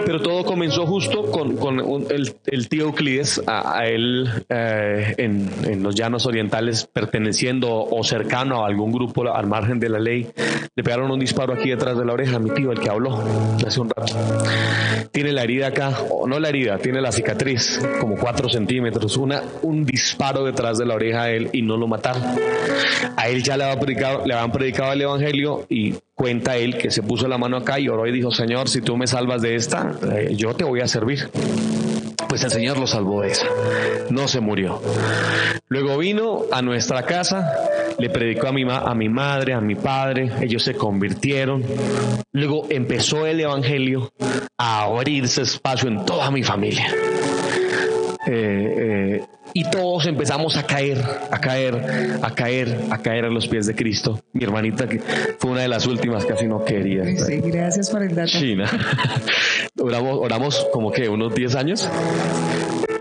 Pero todo comenzó justo con, con el, tío Euclides, a, él eh, en, los llanos orientales, perteneciendo o cercano a algún grupo al margen de la ley, le pegaron un disparo aquí detrás de la oreja a mi tío, el que habló hace un rato. Tiene la herida acá, o no la herida, tiene la cicatriz, como cuatro centímetros, una, un disparo detrás de la oreja a él y no lo mataron. A él ya le habían predicado, le habían predicado el evangelio y cuenta él que se puso la mano acá y oró y dijo, Señor, si tú me salvas de esta, eh, yo te voy a servir. Pues el Señor lo salvó de esa. No se murió. Luego vino a nuestra casa, le predicó a mi, a mi madre, a mi padre, ellos se convirtieron. Luego empezó el Evangelio a abrirse espacio en toda mi familia. Eh, eh, y todos empezamos a caer, a caer, a caer, a caer a los pies de Cristo. Mi hermanita que fue una de las últimas, casi no quería. Sí, gracias por el dato. China. *laughs* oramos, oramos como que unos 10 años.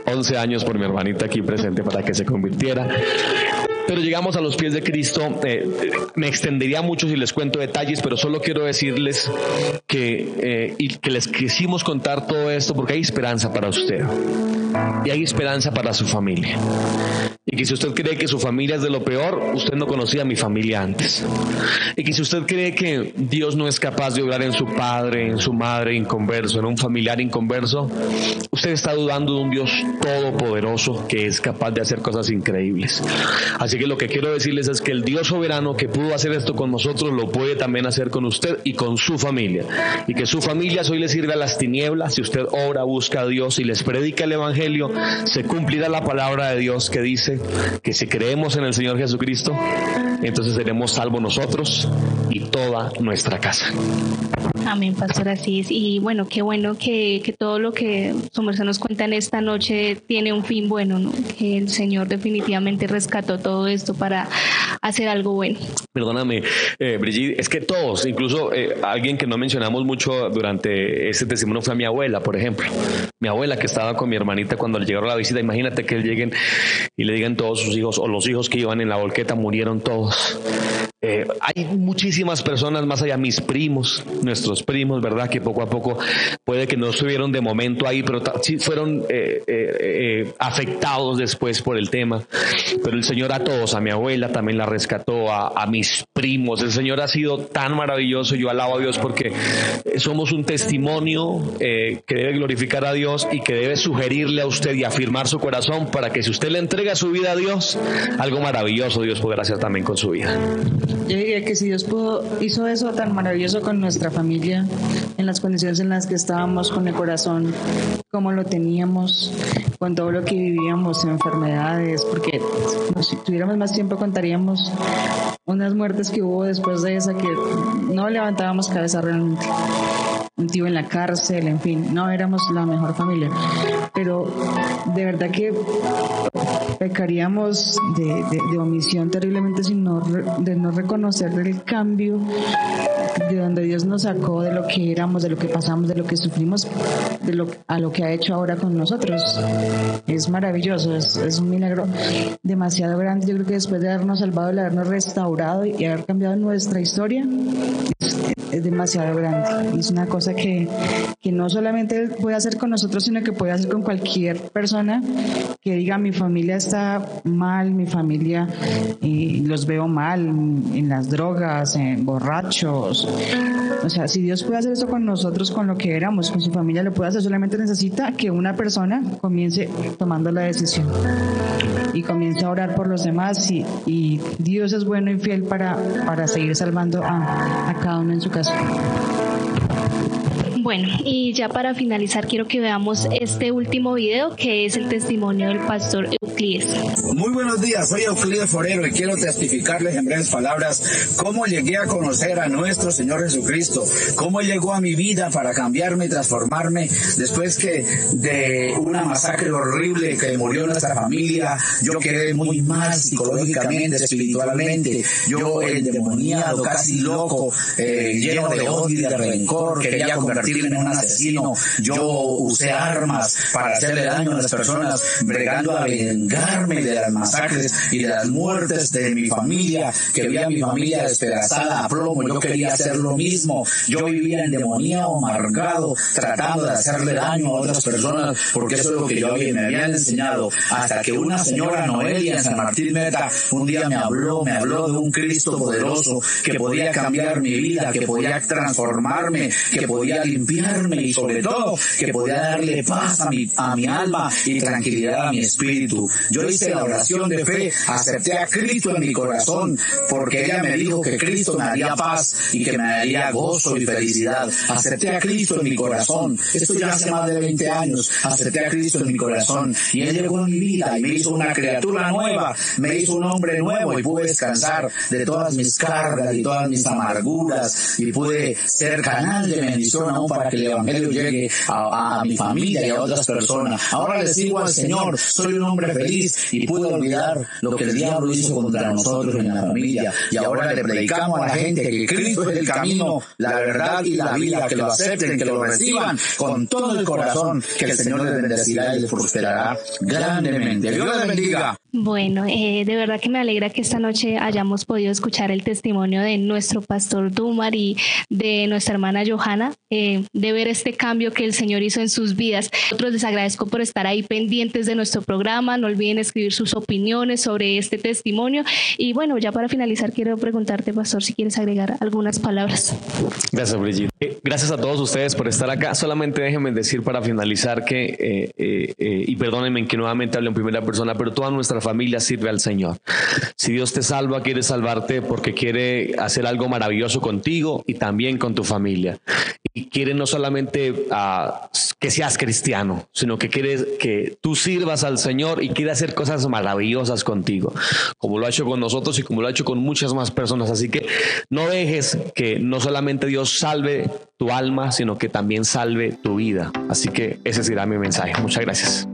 11 años por mi hermanita aquí presente para que se convirtiera. Pero llegamos a los pies de Cristo. Eh, me extendería mucho si les cuento detalles, pero solo quiero decirles que, eh, y que les quisimos contar todo esto porque hay esperanza para usted y hay esperanza para su familia. Y que si usted cree que su familia es de lo peor, usted no conocía a mi familia antes. Y que si usted cree que Dios no es capaz de obrar en su padre, en su madre inconverso, en un familiar inconverso, usted está dudando de un Dios todopoderoso que es capaz de hacer cosas increíbles. Así que lo que quiero decirles es que el Dios soberano que pudo hacer esto con nosotros lo puede también hacer con usted y con su familia. Y que su familia hoy le sirve a las tinieblas. Si usted ora, busca a Dios y les predica el Evangelio, se cumplirá la palabra de Dios que dice que si creemos en el Señor Jesucristo, entonces seremos salvos nosotros y toda nuestra casa. Amén, Pastor Asís. Y bueno, qué bueno que, que todo lo que su merced nos cuenta en esta noche tiene un fin bueno, ¿no? Que el Señor definitivamente rescató todo esto para hacer algo bueno. Perdóname, eh, Brigitte, es que todos, incluso eh, alguien que no mencionamos mucho durante ese testimonio fue a mi abuela, por ejemplo. Mi abuela que estaba con mi hermanita cuando le llegaron la visita, imagínate que lleguen y le digan todos sus hijos o los hijos que iban en la volqueta murieron todos. Dios. Eh, hay muchísimas personas más allá, mis primos, nuestros primos, ¿verdad? Que poco a poco puede que no estuvieron de momento ahí, pero sí fueron eh, eh, afectados después por el tema. Pero el Señor a todos, a mi abuela también la rescató, a, a mis primos. El Señor ha sido tan maravilloso. Yo alabo a Dios porque somos un testimonio que debe glorificar a Dios y que debe sugerirle a usted y afirmar su corazón para que si usted le entrega su vida a Dios, algo maravilloso Dios podrá hacer también con su vida. Yo diría que si Dios pudo, hizo eso tan maravilloso con nuestra familia, en las condiciones en las que estábamos, con el corazón como lo teníamos, con todo lo que vivíamos, enfermedades, porque si tuviéramos más tiempo contaríamos unas muertes que hubo después de esa que no levantábamos cabeza realmente un tío en la cárcel, en fin, no éramos la mejor familia. Pero de verdad que pecaríamos de, omisión terriblemente sin de no reconocer el cambio de donde Dios nos sacó, de lo que éramos, de lo que pasamos, de lo que sufrimos, de lo, a lo que ha hecho ahora con nosotros. Es maravilloso, es, es un milagro demasiado grande. Yo creo que después de habernos salvado, de habernos restaurado y haber cambiado nuestra historia, es demasiado grande. Es una cosa que, que no solamente puede hacer con nosotros, sino que puede hacer con cualquier persona que diga mi familia está mal, mi familia y los veo mal en las drogas, en borrachos. O sea, si Dios puede hacer eso con nosotros, con lo que éramos, con su familia, lo puede hacer. Solamente necesita que una persona comience tomando la decisión y comience a orar por los demás y, Dios es bueno y fiel para, para seguir salvando a, a cada uno en su casa. Bueno, y ya para finalizar quiero que veamos este último video que es el testimonio del pastor Euclides. Muy buenos días, soy Euclides Forero y quiero testificarles en breves palabras cómo llegué a conocer a nuestro Señor Jesucristo, cómo llegó a mi vida para cambiarme y transformarme después que de una masacre horrible que murió nuestra familia, yo quedé muy mal psicológicamente, espiritualmente, yo endemoniado, casi loco, eh, lleno de odio y de rencor, quería convertirme en un asesino, yo usé armas para hacerle daño a las personas, bregando a vengarme de las masacres y de las muertes de mi familia, que veía a mi familia despedazada a plomo, yo quería hacer lo mismo, yo vivía en demonía amargado, tratando de hacerle daño a otras personas, porque eso es lo que yo me habían enseñado, hasta que una señora Noelia en San Martín Meta un día me habló, me habló de un Cristo poderoso que podía cambiar mi vida, que podía transformarme, que podía limpiarme y sobre todo que podía darle paz a mi, a mi alma y tranquilidad a mi espíritu. Yo hice la oración de fe, acepté a Cristo en mi corazón porque ella me dijo que Cristo me haría paz y que me daría gozo y felicidad. Acepté a Cristo en mi corazón. Esto ya hace más de 20 años. Acepté a Cristo en mi corazón y Él llegó en mi vida y me hizo una criatura nueva, me hizo un hombre nuevo y pude descansar de todas mis cargas y todas mis amarguras y pude ser canal de bendición aún para que el Evangelio llegue a, mi familia y a otras personas. Ahora le sigo al Señor, soy un hombre feliz y pude olvidar lo que el diablo hizo contra nosotros en la familia y ahora le predicamos a la gente que Cristo es el camino, la verdad y la vida, que lo acepten, que lo reciban con todo el corazón, que el Señor les bendecirá y les prosperará grandemente. Dios les bendiga. Bueno, eh, de verdad que me alegra que esta noche hayamos podido escuchar el testimonio de nuestro pastor Dumar y de nuestra hermana Johanna, eh, de ver este cambio que el Señor hizo en sus vidas. Nosotros les agradezco por estar ahí pendientes de nuestro programa. No olviden escribir sus opiniones sobre este testimonio. Y bueno, ya para finalizar, quiero preguntarte, pastor, si quieres agregar algunas palabras. Gracias, Brigitte. Eh, gracias a todos ustedes por estar acá. Solamente déjenme decir para finalizar que, y perdónenme que nuevamente hable en primera persona, pero toda familia sirve al Señor. Si Dios te salva, quiere salvarte porque quiere hacer algo maravilloso contigo y también con tu familia. Y quiere no solamente ah, que seas cristiano, sino que quiere que tú sirvas al Señor y quiere hacer cosas maravillosas contigo, como lo ha hecho con nosotros y como lo ha hecho con muchas más personas. Así que no dejes que no solamente Dios salve tu alma, sino que también salve tu vida. Así que ese será mi mensaje. Muchas gracias.